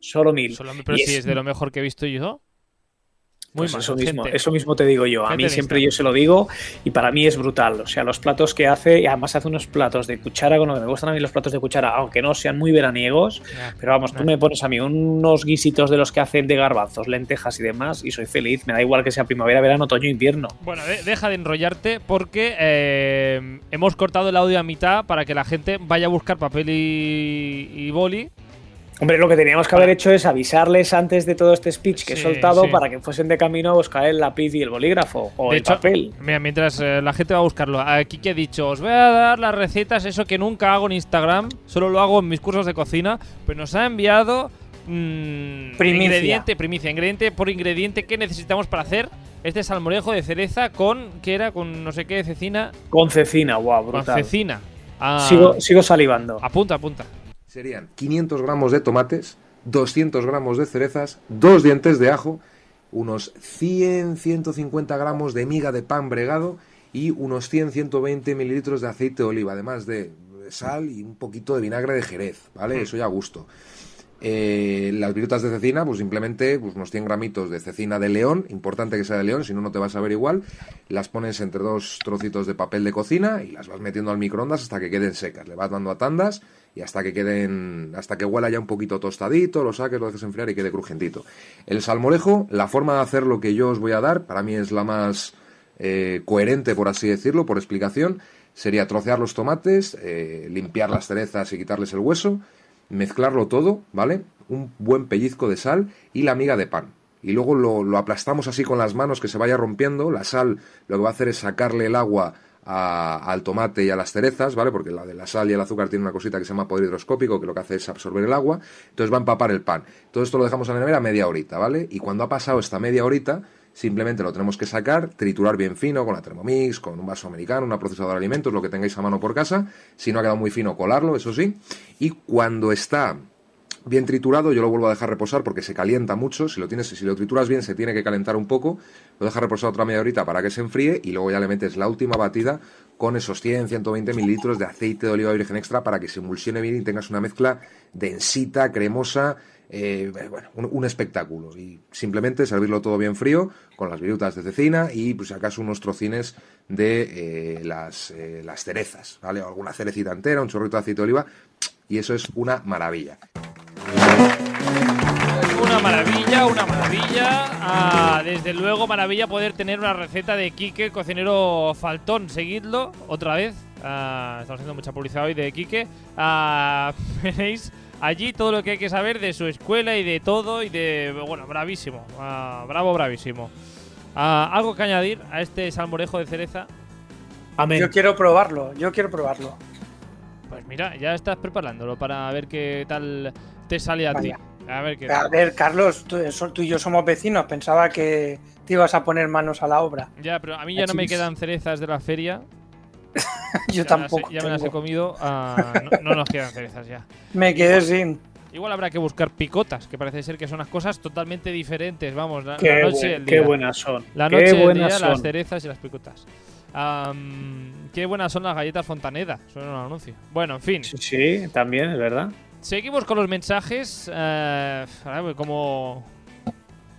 Solo 1000. Solo- pero Y si es- es de lo mejor que he visto yo. Muy Pues mal, eso mismo, gente. eso mismo te digo yo. A Gente mí siempre yo se lo digo y para mí es brutal. O sea, los platos que hace, y además hace unos platos de cuchara con lo que me gustan a mí los platos de cuchara, aunque no sean muy veraniegos. Pero vamos, tú me pones a mí unos guisitos de los que hacen de garbanzos, lentejas y demás y soy feliz. Me da igual que sea primavera, verano, otoño, invierno. Bueno, de- deja de enrollarte porque eh, hemos cortado el audio a mitad para que la gente vaya a buscar papel y, y boli. Hombre, lo que teníamos que haber hecho es avisarles antes de todo este speech que he soltado sí. para que fuesen de camino a buscar el lápiz y el bolígrafo o De el hecho, papel. Mira, mientras eh, la gente va a buscarlo, aquí que he dicho, os voy a dar las recetas, eso que nunca hago en Instagram, solo lo hago en mis cursos de cocina, pero nos ha enviado mm, Primicia. ingrediente, primicia, ingrediente por ingrediente que necesitamos para hacer este salmorejo de cereza con, ¿qué era? Con no sé qué, cecina, Con cecina, wow, con brutal. cecina. Ah, Sigo, sigo salivando. Apunta, apunta. Serían 500 gramos de tomates, 200 gramos de cerezas, dos dientes de ajo, unos 100-150 gramos de miga de pan bregado y unos 100-120 mililitros de aceite de oliva, además de sal y un poquito de vinagre de jerez, ¿vale? Eso ya a gusto. Eh, las virutas de cecina, pues simplemente pues, unos 100 gramitos de cecina de león, importante que sea de león, si no, no te vas a ver igual. Las pones entre dos trocitos de papel de cocina y las vas metiendo al microondas hasta que queden secas. Le vas dando a tandas y hasta que queden, hasta que huela ya un poquito tostadito, lo saques, lo dejes enfriar y quede crujentito. El salmorejo, la forma de hacer lo que yo os voy a dar, para mí es la más eh, coherente, por así decirlo, por explicación, sería trocear los tomates, eh, limpiar las cerezas y quitarles el hueso mezclarlo todo, ¿vale? Un buen pellizco de sal y la miga de pan. Y luego lo, aplastamos así con las manos que se vaya rompiendo. La sal lo que va a hacer es sacarle el agua al tomate y a las cerezas, ¿vale? Porque la de la sal y el azúcar tiene una cosita que se llama poder hidroscópico, que lo que hace es absorber el agua. Entonces va a empapar el pan. Todo esto lo dejamos en la nevera media horita, ¿vale? Y cuando ha pasado esta media horita, simplemente lo tenemos que sacar, triturar bien fino con la Thermomix, con un vaso americano, una procesadora de alimentos, lo que tengáis a mano por casa. Si no ha quedado muy fino, colarlo, eso sí. Y cuando está bien triturado, yo lo vuelvo a dejar reposar porque se calienta mucho. Si lo tienes, si lo trituras bien, se tiene que calentar un poco. Lo dejas reposar otra media horita para que se enfríe y luego ya le metes la última batida con esos 100, 120 mililitros de aceite de oliva virgen extra para que se emulsione bien y tengas una mezcla densita, cremosa eh, bueno, un, espectáculo. Y simplemente servirlo todo bien frío, con las virutas de cecina y, pues, si acaso, unos trocines de eh, las, eh, las cerezas, ¿vale? O alguna cerecita entera, un chorrito de aceite de oliva, y eso es una maravilla. Una maravilla, una maravilla. Ah, desde luego, maravilla poder tener una receta de Quique, cocinero faltón. Seguidlo otra vez. Ah, estamos haciendo mucha publicidad hoy de Quique. Ah, veréis allí todo lo que hay que saber de su escuela y de todo y de... Bueno, bravísimo. Ah, bravo, bravísimo. Ah, ¿Algo que añadir a este salmorejo de cereza? Amén. Yo quiero probarlo, yo quiero probarlo. Pues mira, ya estás preparándolo para ver qué tal te sale a ti. A ver, qué a ver Carlos, tú, tú, y yo somos vecinos. Pensaba que te ibas a poner manos a la obra. Ya, pero a mí ya no me quedan cerezas de la feria. Yo tampoco. ya me las he comido. Ah, no, nos quedan cerezas ya. Me quedé sin. Igual habrá que buscar picotas, que parece ser que son unas cosas totalmente diferentes. Vamos, la, qué, noche qué buenas son. La noche qué buenas son. las cerezas y las picotas. Qué buenas son las galletas Fontaneda. Suena un anuncio. Bueno, en fin. Sí, sí, también, es verdad. Seguimos con los mensajes. Eh, como,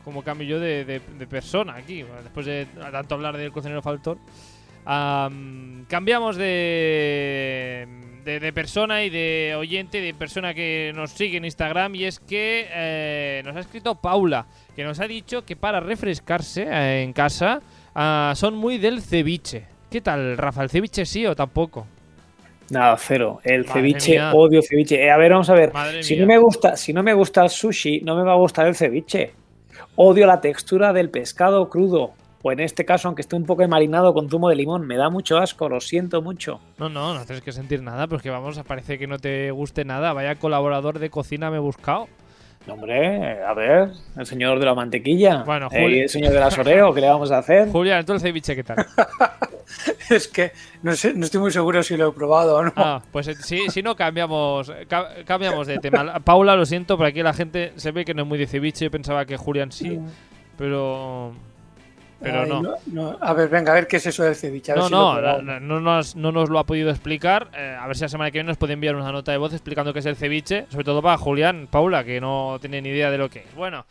como cambio yo de, de persona aquí. Después de tanto hablar del cocinero Faltor cambiamos de, de, persona y de oyente, de persona que nos sigue en Instagram. Y es que eh, nos ha escrito Paula, que nos ha dicho que para refrescarse eh, en casa ah, son muy del ceviche. ¿Qué tal, Rafa? ¿El ceviche sí o tampoco? Nada, cero. El ceviche, odio ceviche. Eh, a ver, vamos a ver. si no me gusta, si no me gusta el sushi, no me va a gustar el ceviche. Odio la textura del pescado crudo o en este caso, aunque esté un poco marinado con zumo de limón. Me da mucho asco, lo siento mucho. No, no, no tienes que sentir nada, porque vamos, parece que no te guste nada. Vaya colaborador de cocina me he buscado. Hombre, a ver, el señor de la mantequilla. Bueno, el señor de la soreo, ¿qué le vamos a hacer? Julián, entonces ceviche, ¿qué tal? es que no, sé, no estoy muy seguro si lo he probado o no. Ah, pues eh, sí, si no cambiamos, cambiamos de tema. Paula, lo siento, pero aquí la gente se ve que no es muy de ceviche. Pensaba que Julián sí, mm. Pero no. A ver, venga, a ver qué es eso del ceviche. no, no, no, nos, no, nos, lo ha podido explicar. Eh, a ver si la semana que viene nos puede enviar una nota de voz explicando qué es el ceviche. Sobre todo para Julián, Paula, que no tiene ni idea de lo que es. Bueno.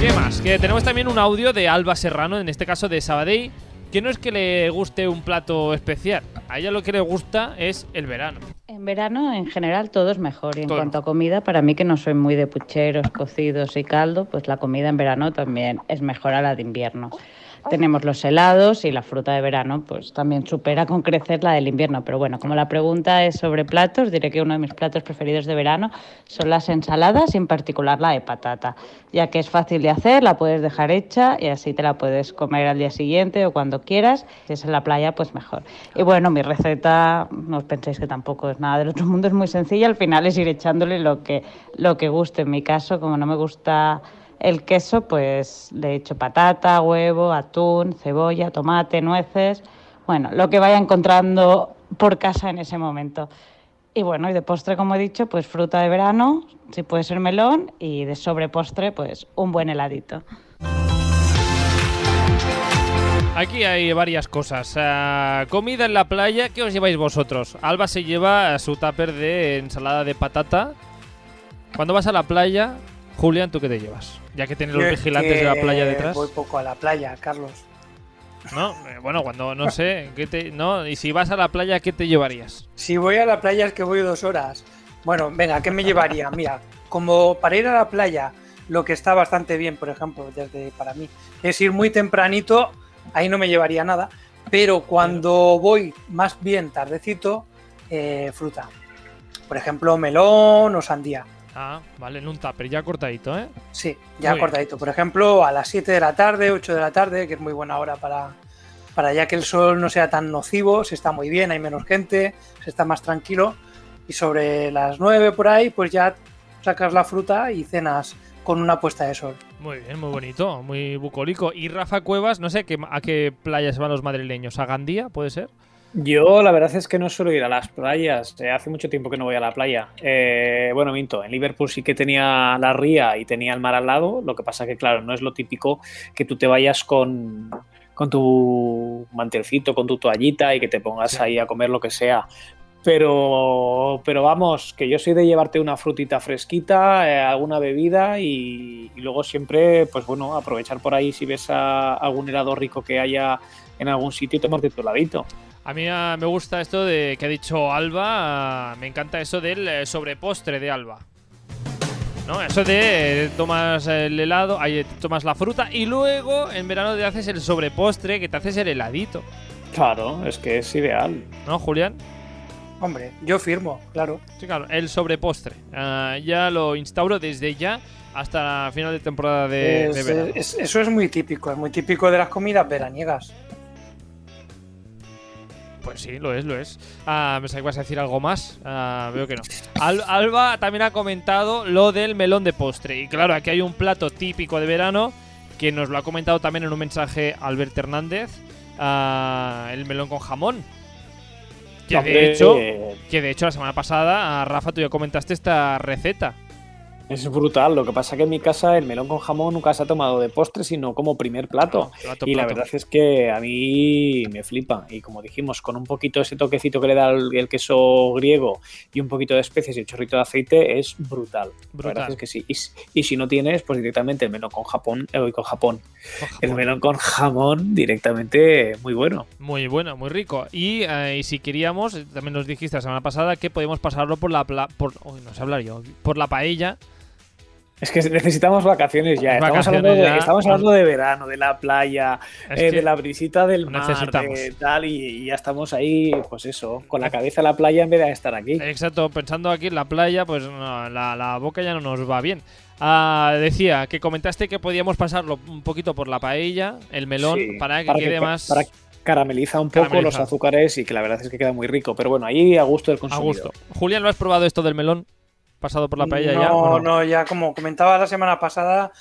¿Qué más? Que tenemos también un audio de Alba Serrano, en este caso de Sabadell, que no es que le guste un plato especial, a ella lo que le gusta es el verano. En verano, en general, todo es mejor. Y en cuanto a comida, para mí que no soy muy de pucheros, cocidos y caldo, pues la comida en verano también es mejor a la de invierno. Tenemos los helados y la fruta de verano, pues también supera con crecer la del invierno. Pero bueno, como la pregunta es sobre platos, diré que uno de mis platos preferidos de verano son las ensaladas y en particular la de patata, ya que es fácil de hacer, la puedes dejar hecha y así te la puedes comer al día siguiente o cuando quieras. Si es en la playa, pues mejor. Y bueno, mi receta, no os penséis que tampoco es nada del otro mundo, es muy sencilla. Al final es ir echándole lo que, lo que guste. En mi caso, como no me gusta el queso, pues le echo patata, huevo, atún, cebolla, tomate, nueces, bueno, lo que vaya encontrando por casa en ese momento. Y bueno, y de postre, como he dicho, pues fruta de verano, si puede ser melón, y de sobrepostre, pues un buen heladito. Aquí hay varias cosas. Ah, comida en la playa, ¿qué os lleváis vosotros? Alba se lleva su tupper de ensalada de patata Cuando vas a la playa, Julián, ¿tú qué te llevas? Ya que tienes los vigilantes de la playa detrás. Voy poco a la playa, Carlos. No, eh, bueno, cuando no sé, ¿qué te, no, y si vas a la playa, ¿qué te llevarías? Si voy a la playa es que voy dos horas. Bueno, venga, ¿qué me llevaría? Mira, como para ir a la playa, lo que está bastante bien, por ejemplo, desde para mí, es ir muy tempranito, ahí no me llevaría nada, pero cuando voy más bien tardecito, eh, fruta. Por ejemplo, melón o sandía. Ah, vale, en un tupper, ya cortadito, ¿eh? Sí, ya cortadito. Por ejemplo, a las 7 de la tarde, 8 de la tarde, que es muy buena hora para, para ya que el sol no sea tan nocivo, se está muy bien, hay menos gente, se está más tranquilo. Y sobre las 9 por ahí, pues ya sacas la fruta y cenas con una puesta de sol. Muy bien, muy bonito, muy bucólico. Y Rafa Cuevas, no sé a qué playas van los madrileños, ¿a Gandía puede ser? Yo la verdad es que no suelo ir a las playas. Eh, hace mucho tiempo que no voy a la playa. Eh, bueno, minto. En Liverpool sí que tenía la ría y tenía el mar al lado. Lo que pasa que, claro, no es lo típico que tú te vayas con, con tu mantelcito, con tu toallita y que te pongas ahí a comer lo que sea. Pero, pero vamos, que yo soy de llevarte una frutita fresquita, eh, alguna bebida y, luego siempre, pues bueno, aprovechar por ahí si ves a algún helado rico que haya en algún sitio y tomarte tu heladito. A mí ah, me gusta esto de que ha dicho Alba, ah, me encanta eso del eh, sobrepostre de Alba. ¿No? Eso de eh, tomas el helado, ahí tomas la fruta y luego en verano te haces el sobrepostre que te haces el heladito. Claro, es que es ideal. ¿No, Julián? Hombre, yo firmo, claro. Sí, claro, el sobrepostre. Uh, ya lo instauro desde ya hasta final de temporada de, verano. eso es muy típico, es muy típico de las comidas veraniegas. Pues sí, lo es, lo es. Ah, me que vas a decir algo más. Ah, veo que no. Alba también ha comentado lo del melón de postre. Y claro, aquí hay un plato típico de verano que nos lo ha comentado también en un mensaje Albert Hernández. Ah, el melón con jamón. Que de, hecho, que de hecho la semana pasada, Rafa, tú ya comentaste esta receta. Es brutal. Lo que pasa que en mi casa el melón con jamón nunca se ha tomado de postre, sino como primer plato. y la verdad es que a mí me flipa. Y como dijimos, con un poquito ese toquecito que le da el, queso griego y un poquito de especies y un chorrito de aceite, es brutal. La verdad es que sí. Y, si no tienes, pues directamente el melón con Japón, eh, con Japón. El melón con jamón directamente muy bueno. Muy bueno, muy rico. Y, eh, si queríamos, también nos dijiste la semana pasada que podemos pasarlo por la por, no sé hablar yo, por la paella es que necesitamos vacaciones ya. Estamos, hablando, de, verano, de la playa, eh, de la brisita del mar, tal, y, ya estamos ahí, pues eso, con la cabeza en la playa en vez de estar aquí. Exacto, pensando aquí en la playa, pues la, boca ya no nos va bien. Ah, decía que comentaste que podíamos pasarlo un poquito por la paella, el melón, para que quede más. Para carameliza un poco los azúcares y que la verdad es que queda muy rico. Pero bueno, ahí a gusto del consumidor. A gusto. Julián, ¿lo has probado esto del melón? Pasado por la paella ya? No, no, ya como comentaba la semana pasada,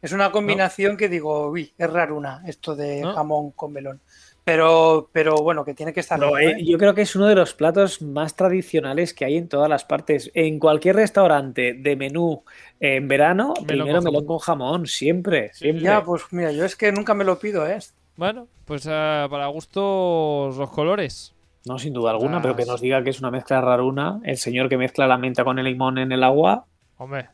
es una combinación que digo, uy, es raruna esto de jamón con melón. Pero, pero bueno, que tiene que estar. No, eh, ¿eh? Yo creo que es uno de los platos más tradicionales que hay en todas las partes. En cualquier restaurante de menú en verano, primero melón con jamón, siempre, siempre. Ya, pues mira, yo es que nunca me lo pido, ¿eh? Bueno, pues uh, para gustos los colores. No, sin duda alguna, pero que nos diga que es una mezcla raruna. El señor que mezcla la menta con el limón en el agua. Hombre.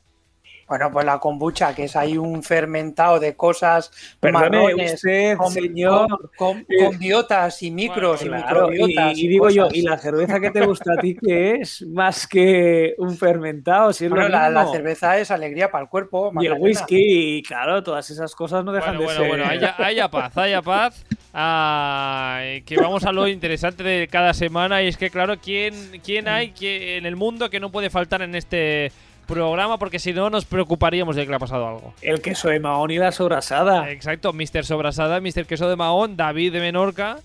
Bueno, pues la kombucha, que es ahí un fermentado de cosas marrones, con, señor. Con, biotas y micros y microbiotas. Y, digo yo, ¿y la cerveza que te gusta a ti qué es? Más que un fermentado, si bueno, la, cerveza es alegría para el cuerpo. Y el whisky, y claro, todas esas cosas no dejan de ser. Bueno, bueno, haya, haya paz, haya paz. Ah, que vamos a lo interesante de cada semana y es que claro, ¿quién, quién hay que, en el mundo que no puede faltar en este programa porque si no nos preocuparíamos de que le ha pasado algo. El queso de Mahón y la sobrasada. Exacto, Mr. Sobrasada, Mr. Queso de Mahón, David de Menorca,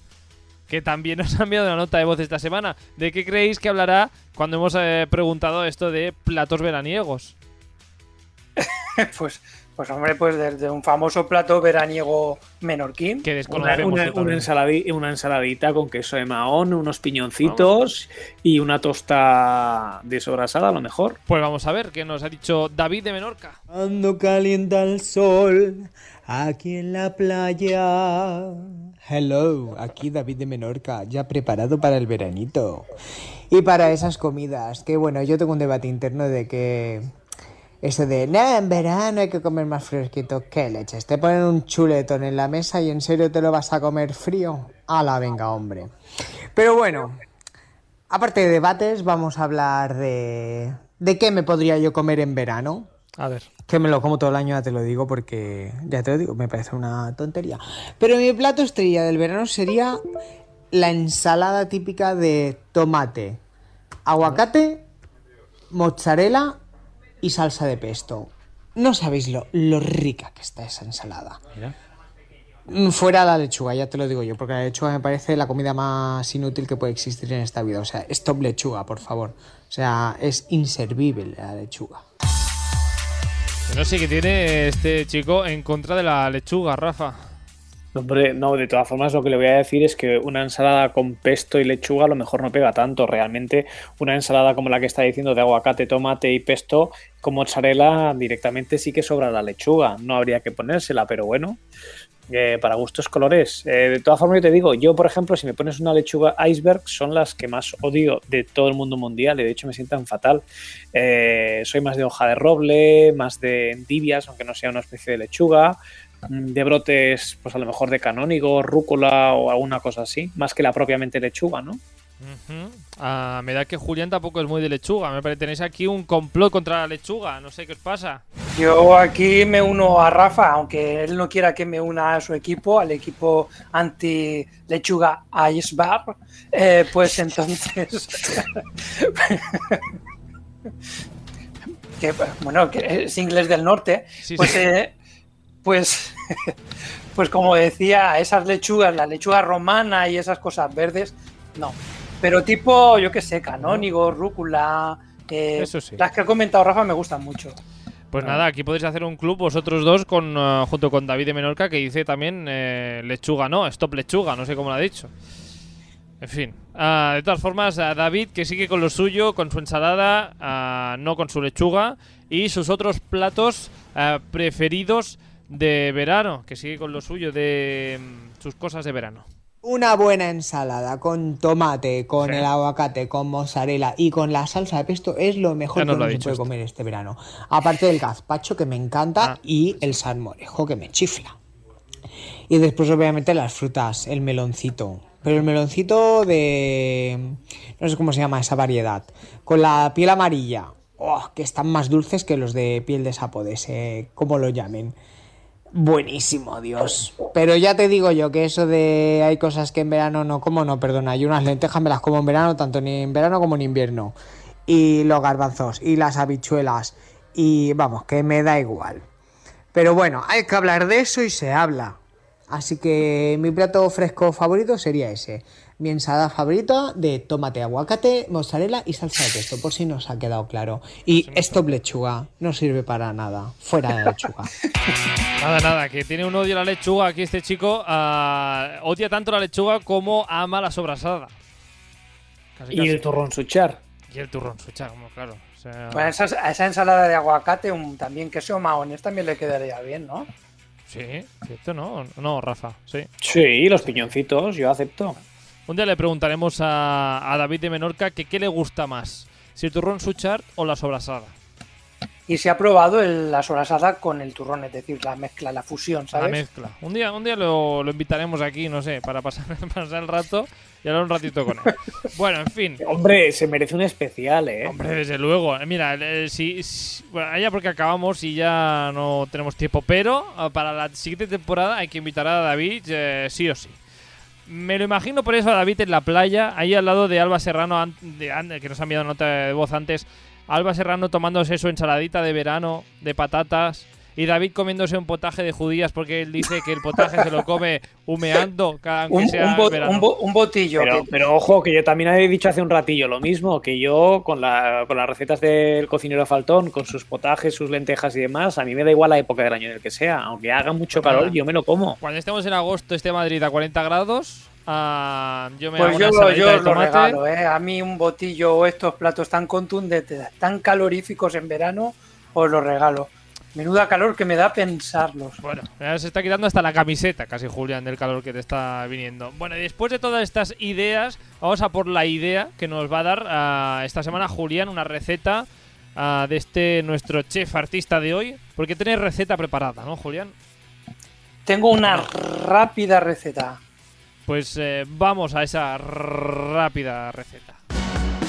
que también nos ha enviado una nota de voz esta semana. ¿De qué creéis que hablará cuando hemos eh, preguntado esto de platos veraniegos? pues pues hombre, pues desde un famoso plato veraniego menorquín. Que una, una, ensaladita, con queso de mahón, unos piñoncitos y una tosta de sobrasada a lo mejor. Pues vamos a ver qué nos ha dicho David de Menorca. Cuando calienta el sol aquí en la playa. Hello, aquí David de Menorca, ya preparado para el veranito. Y para esas comidas, que bueno, yo tengo un debate interno de que Ese de, no, en verano hay que comer más fresquito. ¿Qué leches? Te ponen un chuletón en la mesa y en serio te lo vas a comer frío. la venga, hombre. Pero bueno, aparte de debates, vamos a hablar de. ¿De qué me podría yo comer en verano? A ver. Que me lo como todo el año, ya te lo digo, porque ya te lo digo, me parece una tontería. Pero mi plato estrella del verano sería la ensalada típica de tomate, aguacate, mozzarella y salsa de pesto. No sabéis lo, lo rica que está esa ensalada. Mm, fuera la lechuga, ya te lo digo yo, porque la lechuga me parece la comida más inútil que puede existir en esta vida. O sea, stop lechuga, por favor. O sea, es inservible la lechuga. no sé qué tiene este chico en contra de la lechuga, Rafa. Hombre, no, de todas formas lo que le voy a decir es que una ensalada con pesto y lechuga a lo mejor no pega tanto. Realmente una ensalada como la que está diciendo de aguacate, tomate y pesto con mozzarella directamente sí que sobra la lechuga. No habría que ponérsela, pero bueno, eh, para gustos colores. Eh, de todas formas yo te digo, yo por ejemplo si me pones una lechuga iceberg son las que más odio de todo el mundo mundial y de hecho me sientan fatal. Eh, soy más de hoja de roble, más de endivias, aunque no sea una especie de lechuga. Mm, de brotes, pues a lo mejor de canónigo, rúcula o alguna cosa así, más que la propiamente lechuga, ¿no? Ah, me da que Julián tampoco es muy de lechuga. Me parece tenéis aquí un complot contra la lechuga. No sé qué os pasa. Yo aquí me uno a Rafa, aunque él no quiera que me una a su equipo, al equipo anti lechuga Iceberg. Eh, pues entonces. que, bueno, que es inglés del norte. pues eh, pues, pues como decía, esas lechugas, la lechuga romana y esas cosas verdes, no. Pero tipo, yo qué sé, canónigo, rúcula, eh, las que ha comentado Rafa me gustan mucho. Pues nada, aquí podéis hacer un club vosotros dos con eh, junto con David de Menorca que dice también eh, lechuga, no, stop lechuga, no sé cómo lo ha dicho. En fin, ah, de todas formas, David que sigue con lo suyo, con su ensalada, ah, no con su lechuga y sus otros platos ah, preferidos de verano, que sigue con lo suyo de mm, sus cosas de verano. Una buena ensalada con tomate, con el aguacate, con mozzarella y con la salsa de pesto es lo mejor que se puede comer este verano. Aparte del gazpacho que me encanta ah. y el salmorejo que me chifla. Y después obviamente las frutas, el meloncito. Pero el meloncito de... no sé cómo se llama esa variedad. Con la piel amarilla. Oh, que están más dulces que los de piel de sapo, de ese... como lo llamen. Buenísimo, Dios. Pero ya te digo yo que eso de hay cosas que en verano no como, no, perdona. Hay unas lentejas me las como en verano, tanto en verano como en invierno. Y los garbanzos y las habichuelas. Y vamos, que me da igual. Pero bueno, hay que hablar de eso y se habla. Así que mi plato fresco favorito sería ese mi ensalada favorita de tomate, aguacate, mozzarella y salsa de pesto, por si no os ha quedado claro. Y esto lechuga, no sirve para nada, fuera de lechuga. nada, nada, que tiene un odio a la lechuga aquí este chico, ah, odia tanto la lechuga como ama la sobrasada. y el turrón suchar. Y el turrón suchar, como claro. bueno, esa, esa, ensalada de aguacate, un, también queso maones también le quedaría bien, ¿no? Sí, cierto, ¿no? No, Rafa, sí. Sí, los piñoncitos, yo acepto. Un día le preguntaremos a, David de Menorca que qué le gusta más, si el turrón suchar o la sobrasada. Y se ha probado la sobrasada con el turrón, es decir, la mezcla, la fusión, ¿sabes? La mezcla. Un día, un día lo, invitaremos aquí, no sé, para pasar, pasar el rato y hablar un ratito con él. bueno, en fin. Hombre, se merece un especial, ¿eh? Hombre, desde luego. Mira, si, bueno, allá porque acabamos y ya no tenemos tiempo, pero ah, para la siguiente temporada hay que invitar a David eh, sí o sí. Me lo imagino por eso a David en la playa, ahí al lado de Alba Serrano, que nos ha enviado nota de voz antes. Alba Serrano tomándose su ensaladita de verano, de patatas, y David comiéndose un potaje de judías porque él dice que el potaje se lo come humeando, aunque un, sea un, botillo. Pero, ojo, que yo también había dicho hace un ratillo lo mismo, que yo con, la, con las recetas del cocinero Faltón, con sus potajes, sus lentejas y demás, a mí me da igual la época del año en el que sea. Aunque haga mucho pues calor, yo me lo como. Cuando estemos en agosto, este Madrid a 40 grados, ah, yo me pues yo, lo regalo, ¿eh? A mí un botillo o estos platos tan contundentes, tan caloríficos en verano, os lo regalo. Menuda calor que me da pensarlos. Bueno, se está quitando hasta la camiseta, casi Julián, del calor que te está viniendo. Bueno, y después de todas estas ideas, vamos a por la idea que nos va a dar ah, esta semana Julián, una receta ah, de este nuestro chef artista de hoy, porque tenés receta preparada, ¿no, Julián? Tengo una rápida receta. Pues eh, vamos a esa rápida receta.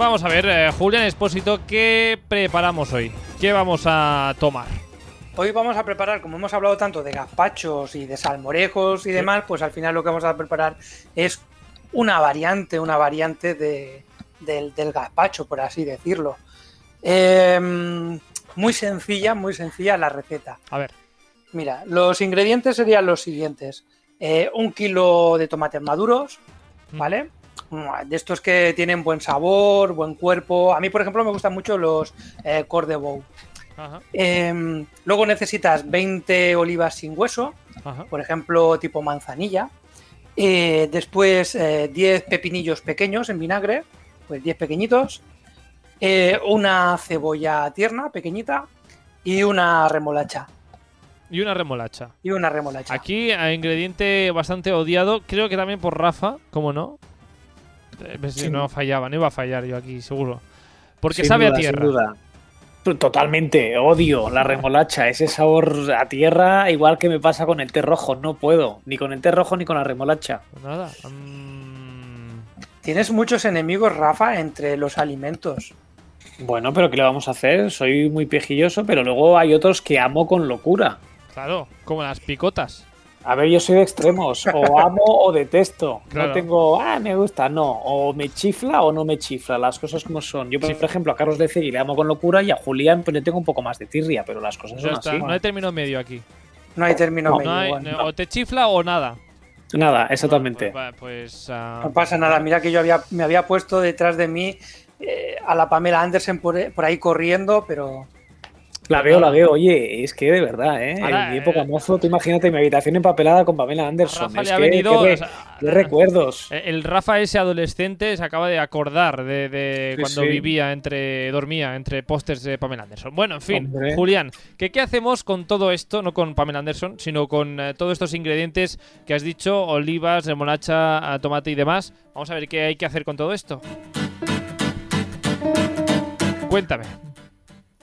Vamos a ver, eh, Julián Espósito, ¿qué preparamos hoy? ¿Qué vamos a tomar? Hoy vamos a preparar, como hemos hablado tanto de gazpachos y de salmorejos y demás, pues al final lo que vamos a preparar es una variante, una variante del, gazpacho, por así decirlo. Em, muy sencilla, muy sencilla la receta. A ver. Mira, los ingredientes serían los siguientes. Eh, un kilo de tomates maduros, mm. ¿vale? De estos que tienen buen sabor, buen cuerpo. A mí, por ejemplo, me gustan mucho los eh. Em, luego necesitas 20 olivas sin hueso, por ejemplo, tipo manzanilla. Eh, después 10 eh, pepinillos pequeños en vinagre, pues 10 pequeñitos. una cebolla tierna, pequeñita. Y una remolacha. Y una remolacha. Y una remolacha. Aquí, ingrediente bastante odiado, creo que también por Rafa, ¿cómo no? Eh, no fallaba, no iba a fallar yo aquí, seguro. Porque sabe a tierra. duda. Totalmente, odio la remolacha, ese sabor a tierra, igual que me pasa con el té rojo, no puedo, ni con el té rojo ni con la remolacha. Pues nada. Mm. Tienes muchos enemigos, Rafa, entre los alimentos. Bueno, pero ¿qué le vamos a hacer? Soy muy pejilloso, pero luego hay otros que amo con locura. Claro, como las picotas. A ver, yo soy de extremos. O amo o detesto. No tengo, ah, me gusta, no. O me chifla o no me chifla. Las cosas como son. Yo, por ejemplo, a Carlos de Cegui le amo con locura y a Julián pues le tengo un poco más de tirria, pero las cosas son así. No hay término medio aquí. No hay término medio. o te chifla o nada. Nada, exactamente. Pues, pues ah, No pasa nada. Mira que yo había, me había puesto detrás de mí eh, a la Pamela Anderson por ahí corriendo, pero la veo, la veo. Oye, es que de verdad, ¿eh? en mi época eh, mozo, tú imagínate mi habitación empapelada con Pamela Anderson. Venido. recuerdos. El Rafa, ese adolescente, se acaba de acordar de, cuando vivía entre. dormía entre pósters de Pamela Anderson. Bueno, en fin, Julián, ¿qué, ¿qué hacemos con todo esto? No con Pamela Anderson, sino con eh, todos estos ingredientes que has dicho: olivas, remolacha, tomate y demás. Vamos a ver qué hay que hacer con todo esto. Cuéntame.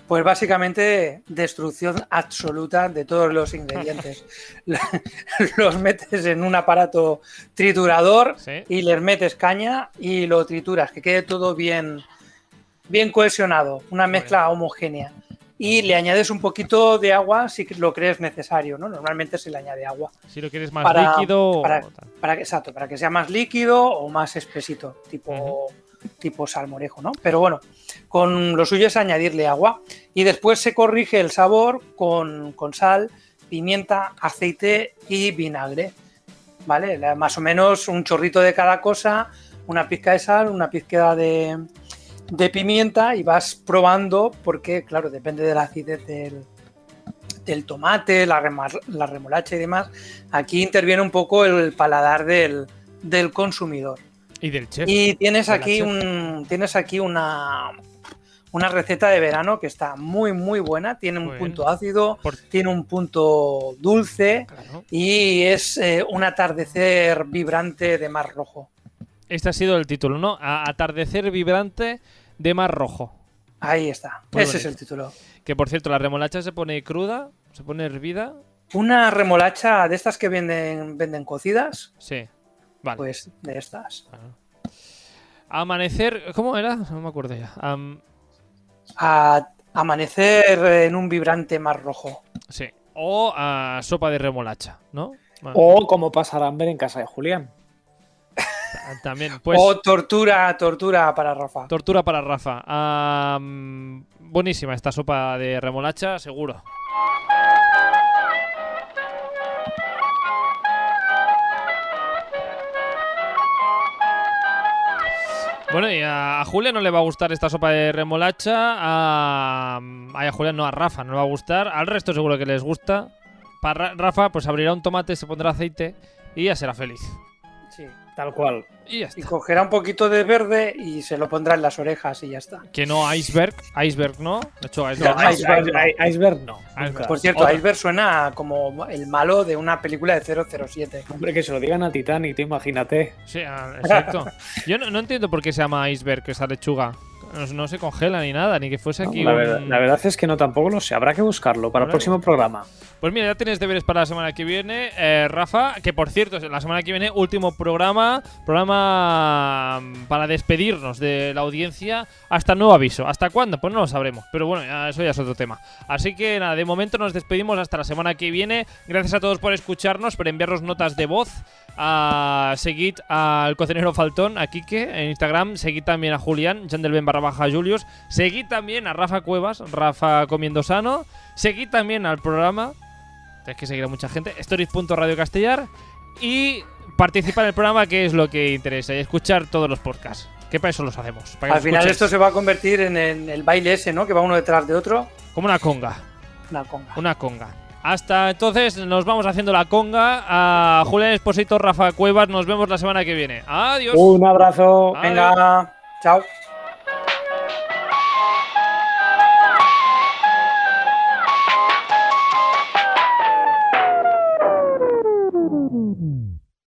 Pues básicamente destrucción absoluta de todos los ingredientes. los metes en un aparato triturador y les metes caña y lo trituras, que quede todo bien, bien cohesionado, una mezcla homogénea. Y le añades un poquito de agua si lo crees necesario, ¿no? Normalmente se le añade agua. Si lo quieres más líquido. Para, exacto, para que sea más líquido o más espesito, tipo tipo salmorejo, ¿no? Pero bueno, con lo suyo es añadirle agua y después se corrige el sabor con, sal, pimienta, aceite y vinagre, ¿vale? Más o menos un chorrito de cada cosa, una pizca de sal, una pizca de, de pimienta y vas probando porque, claro, depende de la acidez del, tomate, la, remolacha y demás. Aquí interviene un poco el paladar del, del consumidor. Y del chef. Y tienes aquí, un, tienes aquí una, una receta de verano que está muy, muy buena. Tiene un punto ácido, tiene un punto dulce y es eh, un atardecer vibrante de mar rojo. Este ha sido el título, ¿no? atardecer vibrante de mar rojo. Ahí está. Ese es el título. Que por cierto, la remolacha se pone cruda, se pone hervida. Una remolacha de estas que venden, venden cocidas. Sí. Pues de estas. Amanecer, ¿cómo era? No me acuerdo ya. amanecer en un vibrante mar rojo. Sí. O a sopa de remolacha, ¿no? O como pasar hambre en casa de Julián. También, pues. O tortura, tortura para Rafa. Tortura para Rafa. buenísima esta sopa de remolacha, seguro. Bueno, y a, Julia no le va a gustar esta sopa de remolacha. A, Julia no, a Rafa no le va a gustar. Al resto seguro que les gusta. Para Rafa, pues abrirá un tomate, se pondrá aceite y ya será feliz. Sí, tal cual. Y, ya está. y cogerá un poquito de verde y se lo pondrá en las orejas y ya está. Que no iceberg, iceberg no. De hecho, iceberg, no, iceberg, no. Por cierto, iceberg suena como el malo de una película de 007. Hombre, que se lo digan a Titanic, imagínate. Sí, ah, exacto. Yo no, no entiendo por qué se llama iceberg esa lechuga. No, se congela ni nada, ni que fuese aquí. la, verdad, es que no tampoco lo sé. Habrá que buscarlo para el próximo programa. Pues mira, ya tienes deberes para la semana que viene, eh, Rafa. Que por cierto, la semana que viene, último programa. Programa mm, para despedirnos de la audiencia hasta nuevo aviso. ¿Hasta cuándo? Pues no lo sabremos. Pero bueno, eso ya es otro tema. Así que nada, de momento nos despedimos hasta la semana que viene. Gracias a todos por escucharnos, por enviarnos notas de voz. A, seguid al cocinero Faltón, a Kike en Instagram. Seguid también a Julián, Jandelben barra baja Julius. Seguid también a Rafa Cuevas, Rafa Comiendo Sano. Seguid también al programa. Tienes que seguir a mucha gente. Stories.radio Castellar. Y participar en el programa, que es lo que interesa. Y escuchar todos los podcasts. Que para eso los hacemos. Al final esto se va a convertir en el, baile ese, ¿no? Que va uno detrás de otro. Como una conga. Una conga. Una conga. Hasta entonces nos vamos haciendo la conga. A Julián Esposito, Rafa Cuevas, nos vemos la semana que viene. Adiós. Un abrazo. Venga. Chao.